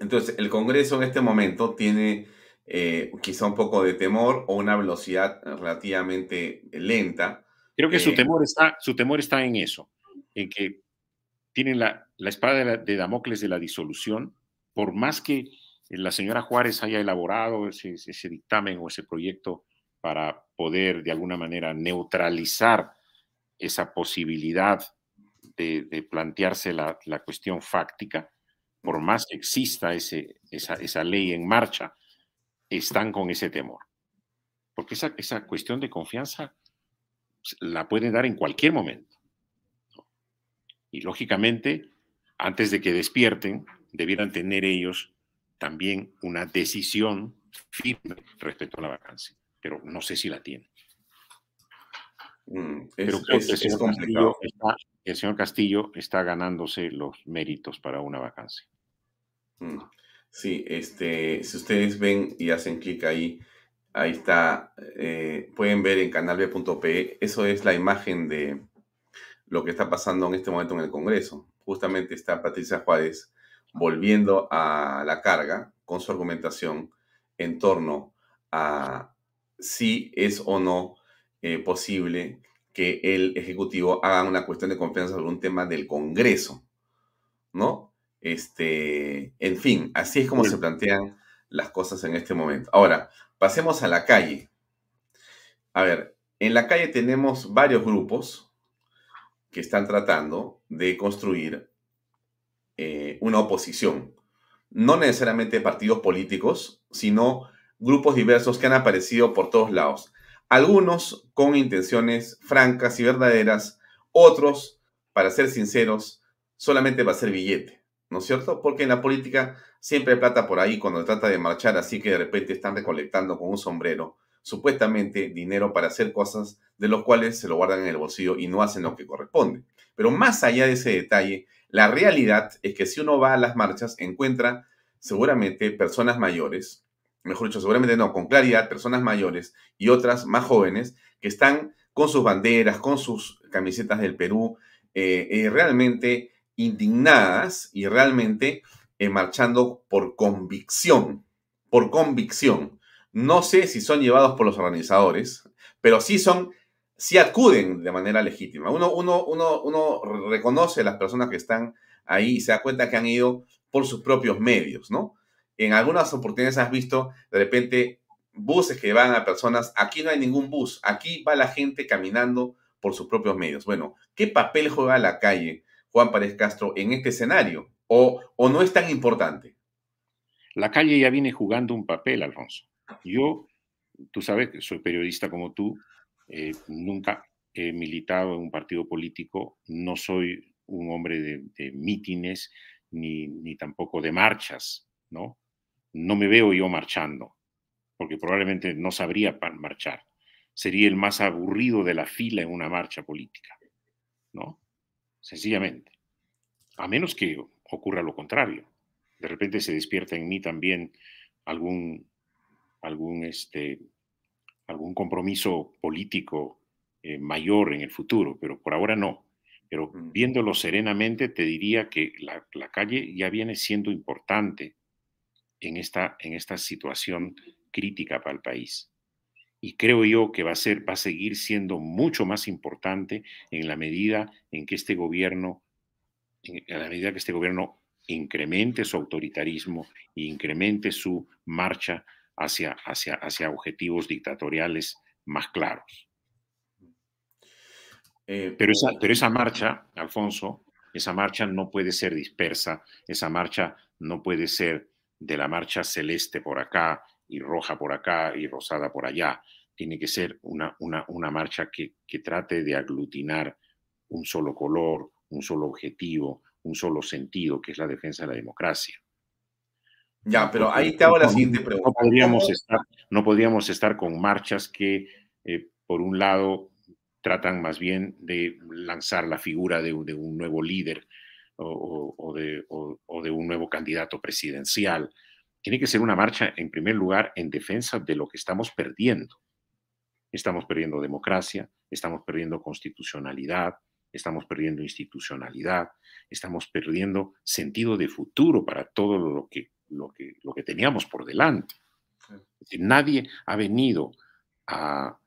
entonces el Congreso en este momento tiene eh, quizá un poco de temor o una velocidad relativamente lenta. Creo que su, eh, temor está, su temor está en eso, en que tienen la, espada de, Damocles de la disolución, por más que la señora Juárez haya elaborado ese, dictamen o ese proyecto para poder de alguna manera neutralizar esa posibilidad de, plantearse la, cuestión fáctica, por más que exista ese, esa, ley en marcha, están con ese temor. Porque esa, esa cuestión de confianza la pueden dar en cualquier momento. Y lógicamente, antes de que despierten, debieran tener ellos también una decisión firme respecto a la vacancia. Pero no sé si la tienen. Mm, Pero creo que el señor, está, el señor, Castillo está, ganándose los méritos para una vacancia. Mm, sí, este, si ustedes ven y hacen clic ahí, ahí está, eh, pueden ver en canalb.pe, eso es la imagen de, lo que está pasando en este momento en el Congreso. Justamente está Patricia Juárez volviendo a la carga con su argumentación en torno a si es o no eh, posible que el Ejecutivo haga una cuestión de confianza sobre un tema del Congreso, ¿no? Este, en fin, así es como se plantean las cosas en este momento. Ahora, pasemos a la calle. A ver, en la calle tenemos varios grupos, que están tratando de construir eh, una oposición. No necesariamente partidos políticos, sino grupos diversos que han aparecido por todos lados. Algunos con intenciones francas y verdaderas, otros, para ser sinceros, solamente va a ser billete, ¿no es cierto? Porque en la política siempre hay plata por ahí cuando trata de marchar, así que de repente están recolectando con un sombrero supuestamente dinero para hacer cosas de los cuales se lo guardan en el bolsillo y no hacen lo que corresponde. Pero más allá de ese detalle, la realidad es que si uno va a las marchas, encuentra seguramente personas mayores, mejor dicho, seguramente no, con claridad, personas mayores y otras más jóvenes que están con sus banderas, con sus camisetas del Perú, eh, eh, realmente indignadas y realmente eh, marchando por convicción, por convicción. No sé si son llevados por los organizadores, pero sí son, sí acuden de manera legítima. Uno, uno, uno, uno reconoce a las personas que están ahí y se da cuenta que han ido por sus propios medios, ¿no? En algunas oportunidades has visto de repente buses que van a personas, aquí no hay ningún bus, aquí va la gente caminando por sus propios medios. Bueno, ¿qué papel juega la calle Juan Párez Castro en este escenario? ¿O, o no es tan importante? La calle ya viene jugando un papel, Alfonso. Yo, tú sabes que soy periodista como tú, eh, nunca he militado en un partido político, no soy un hombre de, mítines ni, ni, tampoco de marchas, ¿no? No me veo yo marchando, porque probablemente no sabría marchar. Sería el más aburrido de la fila en una marcha política, ¿no? Sencillamente. A menos que ocurra lo contrario. De repente se despierta en mí también algún algún, este, algún compromiso político eh, mayor en el futuro, pero por ahora no. Pero mm. viéndolo serenamente, te diría que la, calle ya viene siendo importante en esta, en esta situación crítica para el país. Y creo yo que va a, ser, va a seguir siendo mucho más importante en la medida en que este gobierno, en la medida que este gobierno incremente su autoritarismo e incremente su marcha hacia, hacia, hacia objetivos dictatoriales más claros. Eh, pero, esa, pero esa marcha, Alfonso, esa marcha no puede ser dispersa, esa marcha no puede ser de la marcha celeste por acá y roja por acá y rosada por allá. Tiene que ser una, una, una marcha que, que trate de aglutinar un solo color, un solo objetivo, un solo sentido, que es la defensa de la democracia. Ya, pero ahí te hago la siguiente pregunta. No podríamos, estar, no podríamos estar con marchas que, eh, por un lado, tratan más bien de lanzar la figura de, un nuevo líder o, de, o, de, un nuevo candidato presidencial. Tiene que ser una marcha, en primer lugar, en defensa de lo que estamos perdiendo. Estamos perdiendo democracia, estamos perdiendo constitucionalidad, estamos perdiendo institucionalidad, estamos perdiendo sentido de futuro para todo lo que lo que, lo que teníamos por delante. Nadie ha venido a,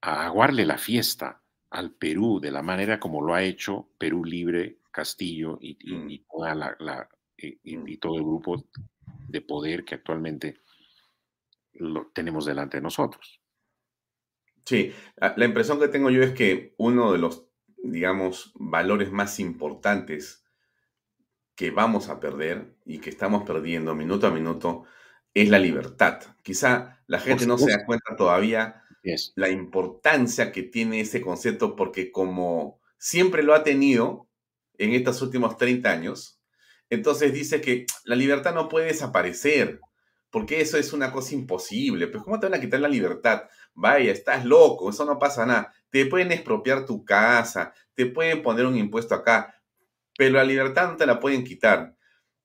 a aguarle la fiesta al Perú de la manera como lo ha hecho Perú Libre, Castillo y, mm. toda la, mm. y, todo el grupo de poder que actualmente lo tenemos delante de nosotros. Sí, la impresión que tengo yo es que uno de los, digamos, valores más importantes que vamos a perder y que estamos perdiendo minuto a minuto es la libertad. Quizá la gente no se da cuenta todavía la importancia que tiene ese concepto porque como siempre lo ha tenido en estos últimos 30 años, entonces dice que la libertad no puede desaparecer, porque eso es una cosa imposible. Pues ¿cómo te van a quitar la libertad? Vaya, estás loco, eso no pasa nada. Te pueden expropiar tu casa, te pueden poner un impuesto acá, pero la libertad no te la pueden quitar.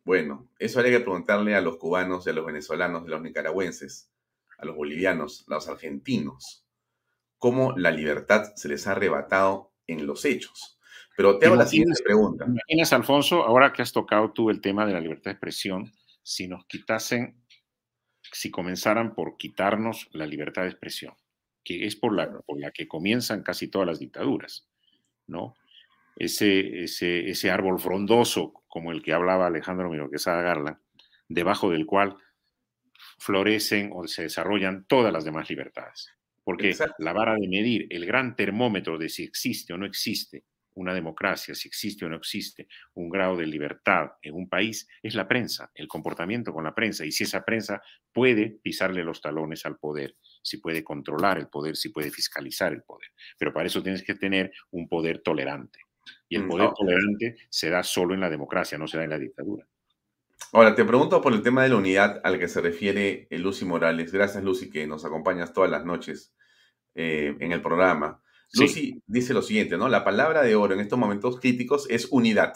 Bueno, eso habría que preguntarle a los cubanos, a los venezolanos, a los nicaragüenses a los bolivianos, a los argentinos, cómo la libertad se les ha arrebatado en los hechos. Pero te hago la siguiente pregunta. Imaginas, Alfonso, ahora que has tocado tú el tema de la libertad de expresión, si nos quitasen, si comenzaran por quitarnos la libertad de expresión, que es por la, por la que comienzan casi todas las dictaduras, ¿no? Ese, ese, ese árbol frondoso, como el que hablaba Alejandro Miroquesada Garland, debajo del cual florecen o se desarrollan todas las demás libertades. Porque la vara de medir, el gran termómetro de si existe o no existe una democracia, si existe o no existe un grado de libertad en un país, es la prensa, el comportamiento con la prensa. Y si esa prensa puede pisarle los talones al poder, si puede controlar el poder, si puede fiscalizar el poder. Pero para eso tienes que tener un poder tolerante. Y el mm, poder tolerante se da solo en la democracia, no se da en la dictadura. Ahora, te pregunto por el tema de la unidad al que se refiere eh, Lucy Morales. Gracias, Lucy, que nos acompañas todas las noches eh, en el programa. Lucy dice lo siguiente, ¿no? La palabra de oro en estos momentos críticos es unidad.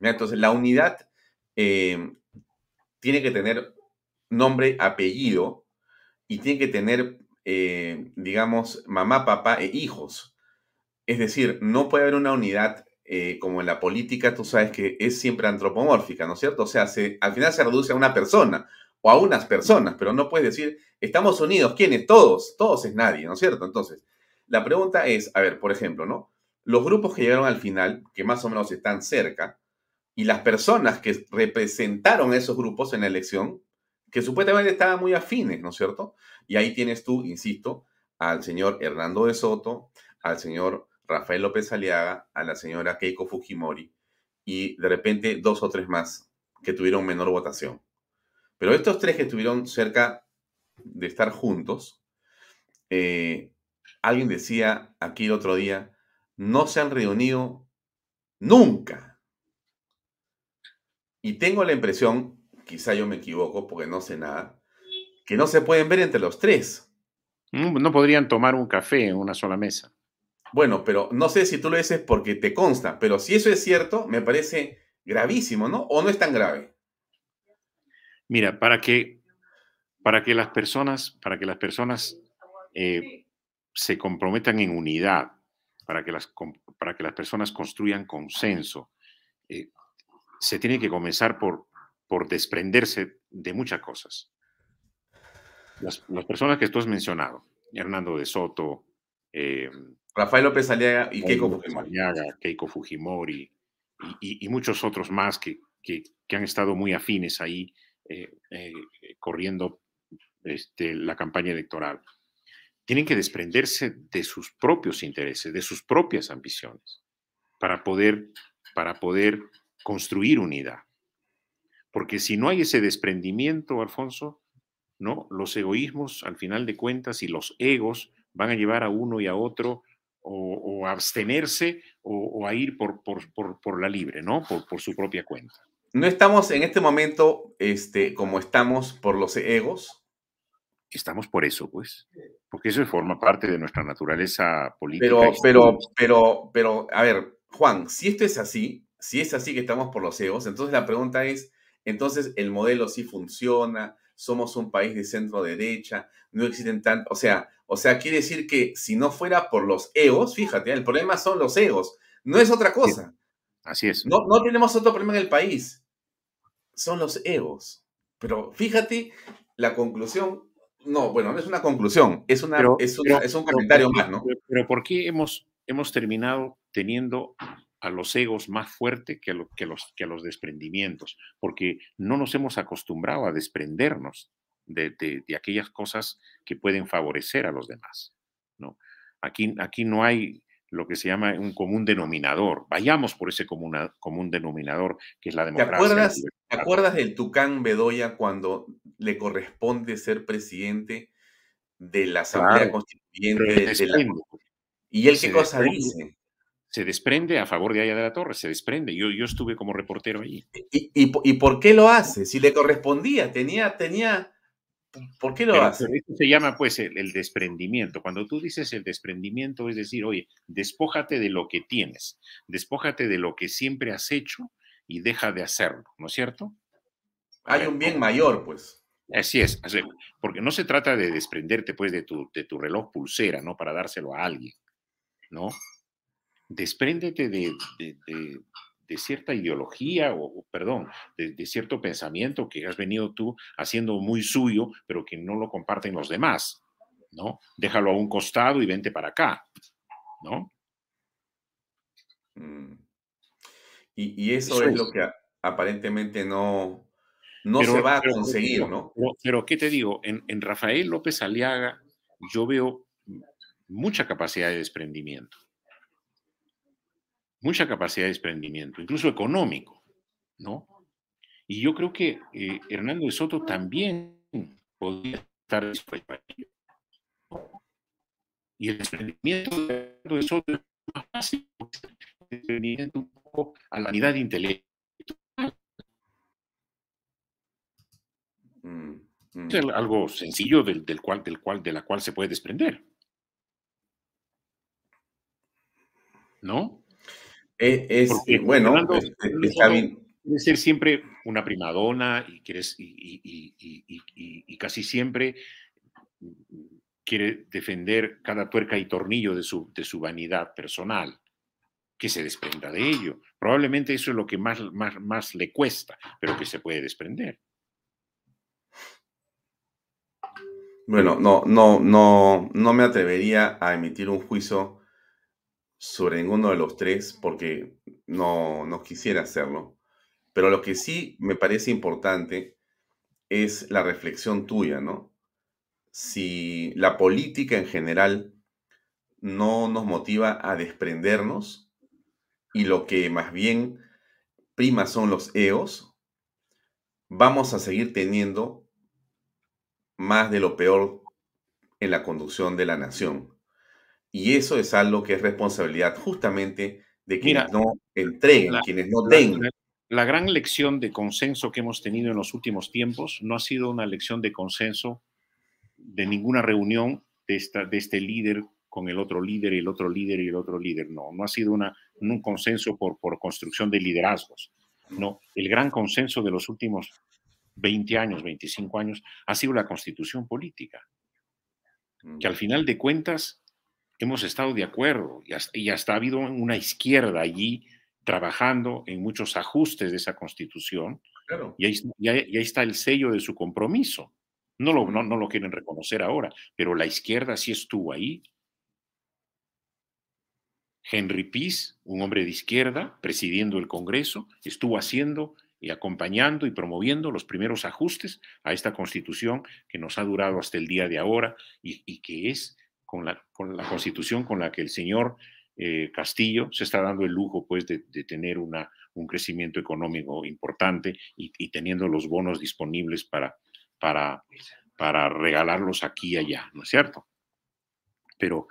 Entonces, la unidad eh, tiene que tener nombre, apellido y tiene que tener, digamos, mamá, papá e hijos. Es decir, no puede haber una unidad eh, como en la política, tú sabes que es siempre antropomórfica, ¿no es cierto? O sea, al final se reduce a una persona o a unas personas, pero no puedes decir, estamos unidos, ¿quiénes? Todos, todos es nadie, ¿no es cierto? Entonces, la pregunta es, a ver, por ejemplo, ¿no? Los grupos que llegaron al final, que más o menos están cerca, y las personas que representaron a esos grupos en la elección, que supuestamente estaban muy afines, ¿no es cierto? Y ahí tienes tú, insisto, al señor Hernando de Soto, al señor Rafael López Aliaga, a la señora Keiko Fujimori y de repente dos o tres más que tuvieron menor votación. Pero estos tres que estuvieron cerca de estar juntos, eh, alguien decía aquí el otro día, no se han reunido nunca. Y tengo la impresión, quizá yo me equivoco porque no sé nada, que no se pueden ver entre los tres. No podrían tomar un café en una sola mesa. Bueno, pero no sé si tú lo dices porque te consta, pero si eso es cierto, me parece gravísimo, ¿no? ¿O no es tan grave? Mira, para que, para que las personas, para que las personas eh, se comprometan en unidad, para que las, para que las personas construyan consenso, eh, se tiene que comenzar por, por desprenderse de muchas cosas. Las, personas que tú has mencionado, Hernando de Soto, eh, Rafael López Aliaga y Keiko Fujimori. Keiko Fujimori y, muchos otros más que, han estado muy afines ahí eh, corriendo este, la campaña electoral. Tienen que desprenderse de sus propios intereses, de sus propias ambiciones, para poder, para poder construir unidad. Porque si no hay ese desprendimiento, Alfonso, ¿no? los egoísmos, al final de cuentas, y los egos van a llevar a uno y a otro o, abstenerse o, a ir por, por, la libre, ¿no? Por, su propia cuenta. ¿No estamos en este momento este, como estamos por los egos? Estamos por eso, pues. Porque eso forma parte de nuestra naturaleza política. Pero, pero, pero, pero, a ver, Juan, si esto es así, si es así que estamos por los egos, entonces la pregunta es, entonces el modelo sí funciona, somos un país de centro derecha, no existen tantos, o sea, o sea, quiere decir que si no fuera por los egos, fíjate, el problema son los egos, no es otra cosa. Así es. No, no tenemos otro problema en el país, son los egos. Pero fíjate, la conclusión, no, bueno, no es una conclusión, es, una, es, un comentario más, ¿no? Pero, ¿por qué hemos, hemos terminado teniendo a los egos más fuerte que, que, los, que a los desprendimientos, porque no nos hemos acostumbrado a desprendernos de, aquellas cosas que pueden favorecer a los demás. ¿no? Aquí, aquí no hay lo que se llama un común denominador. Vayamos por ese común, común denominador que es la democracia. ¿Te acuerdas, ¿Te acuerdas del Tucán Bedoya cuando le corresponde ser presidente de la Asamblea Constituyente? De, la... ¿Y él qué cosa dice? Se desprende a favor de Aya de la Torre, se desprende. Yo, yo estuve como reportero allí. ¿Y, y, por qué lo hace? Si le correspondía, tenía, tenía ¿Por qué lo hace? Eso se llama pues el, desprendimiento. Cuando tú dices el desprendimiento, es decir, oye, despójate de lo que tienes, despójate de lo que siempre has hecho y deja de hacerlo, ¿no es cierto? Hay un bien mayor, pues. Así es, porque no se trata de desprenderte pues de tu, de tu reloj pulsera, ¿no? Para dárselo a alguien, ¿no? Despréndete de, de cierta ideología o, perdón, de, cierto pensamiento que has venido tú haciendo muy suyo, pero que no lo comparten los demás, ¿no? Déjalo a un costado y vente para acá, ¿no? Mm. Y, eso, es, lo que aparentemente no, no se va a conseguir, ¿no? Pero, ¿qué te digo? En, en Rafael López Aliaga yo veo mucha capacidad de desprendimiento mucha capacidad de desprendimiento, incluso económico, ¿no? Y yo creo que eh, Hernando de Soto también podría estar dispuesto a ello. Y el desprendimiento de Hernando de Soto es más fácil, un poco a la unidad intelectual. Mm, mm. Es algo sencillo del, del, cual, del cual, de la cual se puede desprender. ¿No? E, es, bueno, Quiere ser siempre una primadona y, quieres, y, casi siempre quiere defender cada tuerca y tornillo de su, de su vanidad personal, que se desprenda de ello. Probablemente eso es lo que más, más, más le cuesta, pero que se puede desprender. Bueno, no, no, no, no me atrevería a emitir un juicio sobre ninguno de los tres porque no, no quisiera hacerlo. Pero lo que sí me parece importante es la reflexión tuya, ¿no? Si la política en general no nos motiva a desprendernos y lo que más bien prima son los EOS, vamos a seguir teniendo más de lo peor en la conducción de la nación. Y eso es algo que es responsabilidad justamente de quienes no entreguen, quienes no den. La, gran lección de consenso que hemos tenido en los últimos tiempos no ha sido una lección de consenso de ninguna reunión de, esta, de este líder con el otro líder y el otro líder y el otro líder. No, no ha sido una, un consenso por, por construcción de liderazgos. No, el gran consenso de los últimos 20 años, 25 años, ha sido la constitución política, que al final de cuentas hemos estado de acuerdo y hasta, ha habido una izquierda allí trabajando en muchos ajustes de esa constitución. Y, ahí, está el sello de su compromiso. No lo, no, lo quieren reconocer ahora, pero la izquierda sí estuvo ahí. Henry Peace, un hombre de izquierda, presidiendo el Congreso, estuvo haciendo y acompañando y promoviendo los primeros ajustes a esta constitución que nos ha durado hasta el día de ahora y que es con la, constitución con la que el señor eh, Castillo se está dando el lujo pues, de, tener una, un crecimiento económico importante y, teniendo los bonos disponibles para, para, para regalarlos aquí y allá, ¿no es cierto? Pero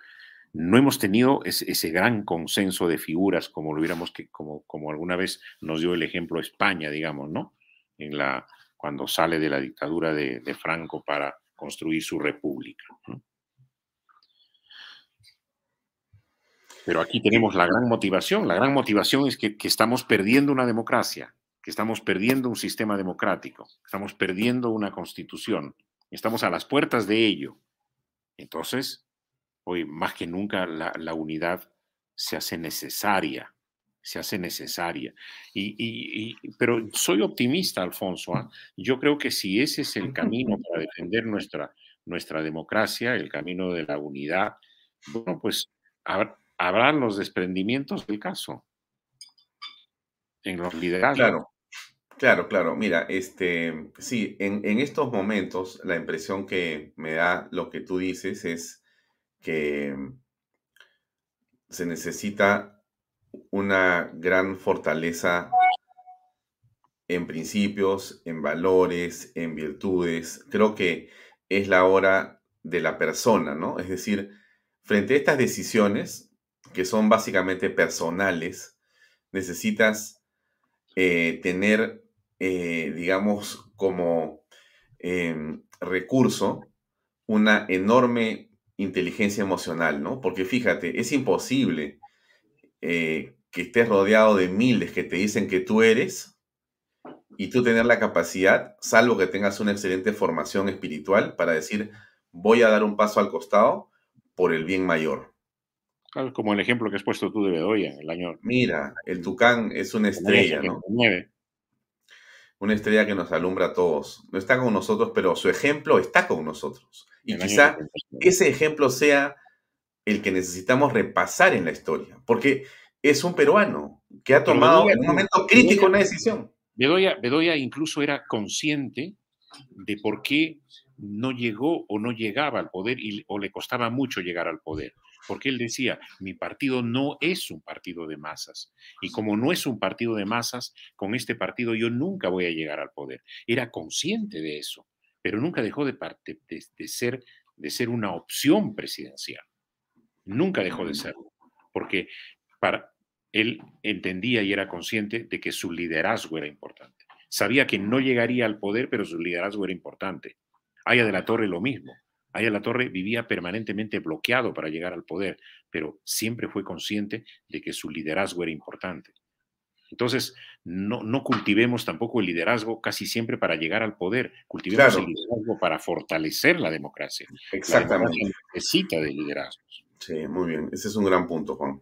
no hemos tenido ese, gran consenso de figuras como lo hubiéramos que, como, como alguna vez nos dio el ejemplo España, digamos, ¿no? En la, cuando sale de la dictadura de, de Franco para construir su república. ¿no? Pero aquí tenemos la gran motivación. La gran motivación es que, estamos perdiendo una democracia, que estamos perdiendo un sistema democrático, estamos perdiendo una constitución, estamos a las puertas de ello. Entonces, hoy más que nunca la, unidad se hace necesaria, se hace necesaria. Y, pero soy optimista, Alfonso. ¿ah? Yo creo que si ese es el camino para defender nuestra, nuestra democracia, el camino de la unidad, bueno, pues habrá los desprendimientos del caso. en los liderazgos. Claro, claro, claro. Mira, este, sí, en, en estos momentos la impresión que me da lo que tú dices es que se necesita una gran fortaleza en principios, en valores, en virtudes. Creo que es la hora de la persona, ¿no? Es decir, frente a estas decisiones, que son básicamente personales, necesitas eh, tener, eh, digamos, como em, recurso una enorme inteligencia emocional, ¿no? Porque fíjate, es imposible eh, que estés rodeado de miles que te dicen que tú eres y tú tener la capacidad, salvo que tengas una excelente formación espiritual, para decir, voy a dar un paso al costado por el bien mayor. como el ejemplo que has puesto tú de Bedoya el año. Mira, el Tucán es una estrella, ¿no? Una estrella que nos alumbra a todos. No está con nosotros, pero su ejemplo está con nosotros. Y quizá ese ejemplo sea el que necesitamos repasar en la historia, porque es un peruano que ha tomado en un momento crítico una decisión. Bedoya, Bedoya incluso era consciente de por qué no llegó o no llegaba al poder y, o le costaba mucho llegar al poder. Porque él decía, mi partido no es un partido de masas. Y como no es un partido de masas, con este partido yo nunca voy a llegar al poder. Era consciente de eso, pero nunca dejó de, de, ser, de ser una opción presidencial. Nunca dejó de serlo. Porque para, él entendía y era consciente de que su liderazgo era importante. Sabía que no llegaría al poder, pero su liderazgo era importante. Aya de la Torre lo mismo. Aya la Torre vivía permanentemente bloqueado para llegar al poder, pero siempre fue consciente de que su liderazgo era importante. Entonces, no, no cultivemos tampoco el liderazgo casi siempre para llegar al poder, cultivemos el liderazgo para fortalecer la democracia. Exactamente. necesita de liderazgos. Sí, muy bien. Ese es un gran punto, Juan.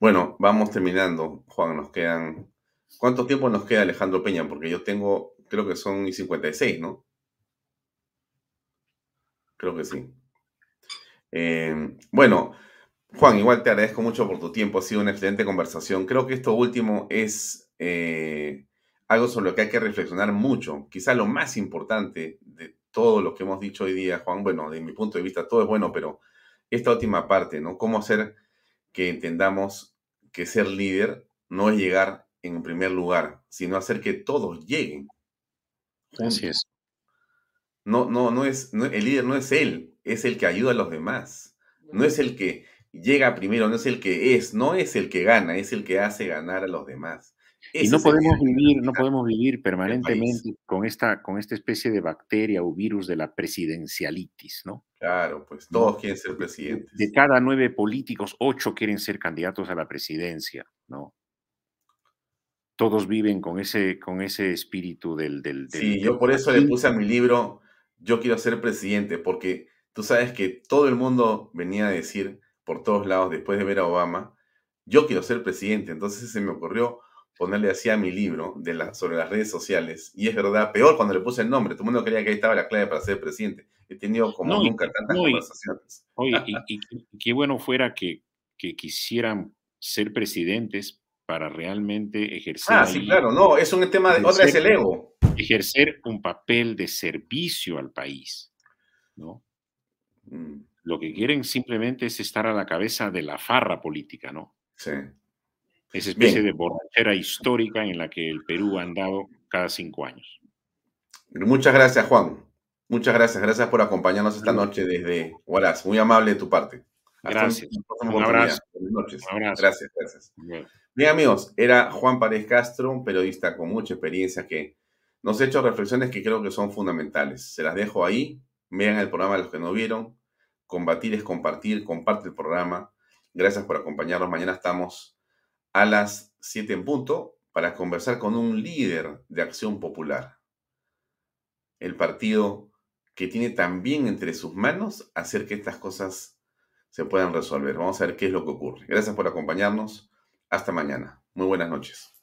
Bueno, vamos terminando, Juan. Nos quedan. ¿Cuánto tiempo nos queda Alejandro Peña? Porque yo tengo, creo que son 56, ¿no? Creo que sí. Eh, bueno, Juan, igual te agradezco mucho por tu tiempo. Ha sido una excelente conversación. Creo que esto último es eh, algo sobre lo que hay que reflexionar mucho. Quizá lo más importante de todo lo que hemos dicho hoy día, Juan, bueno, de mi punto de vista todo es bueno, pero esta última parte, ¿no? Cómo hacer que entendamos que ser líder no es llegar en primer lugar, sino hacer que todos lleguen. Así es. No, no, no es, el líder no es él, es el que ayuda a los demás. No es el que llega primero, no es el que es, no es el que gana, es el que hace ganar a los demás. y no podemos vivir, no podemos vivir permanentemente con esta, con esta especie de bacteria o virus de la presidencialitis, ¿no? Claro, pues todos quieren ser presidentes. De cada nueve políticos, ocho quieren ser candidatos a la presidencia, ¿no? Todos viven con ese, con ese espíritu del, del, Sí, yo por eso le puse a mi libro yo quiero ser presidente, porque tú sabes que todo el mundo venía a decir por todos lados después de ver a Obama, yo quiero ser presidente. Entonces se me ocurrió ponerle así a mi libro de la, sobre las redes sociales. Y es verdad, peor cuando le puse el nombre. Todo el mundo creía que ahí estaba la clave para ser presidente. He tenido como nunca tantas conversaciones. Oye, y, qué bueno fuera que, que quisieran ser presidentes para realmente ejercer. Ah, sí, claro, no, es un tema de. Otra es el ego ejercer un papel de servicio al país, ¿no? Mm. Lo que quieren simplemente es estar a la cabeza de la farra política, ¿no? Sí. Esa especie de borrachera histórica en la que el Perú ha andado cada cinco años. Muchas gracias, Juan. Muchas gracias. Gracias por acompañarnos esta noche desde Huaraz. Muy amable de tu parte. gracias. Un, abrazo. Buenas noches. Gracias, gracias. Bien, amigos, era Juan Párez Castro, un periodista con mucha experiencia que nos he hecho reflexiones que creo que son fundamentales. Se las dejo ahí. Vean el programa los que no vieron. Combatir es compartir. Comparte el programa. Gracias por acompañarnos. Mañana estamos a las 7 en punto para conversar con un líder de Acción Popular. El partido que tiene también entre sus manos hacer que estas cosas se puedan resolver. Vamos a ver qué es lo que ocurre. Gracias por acompañarnos. Hasta mañana. Muy buenas noches.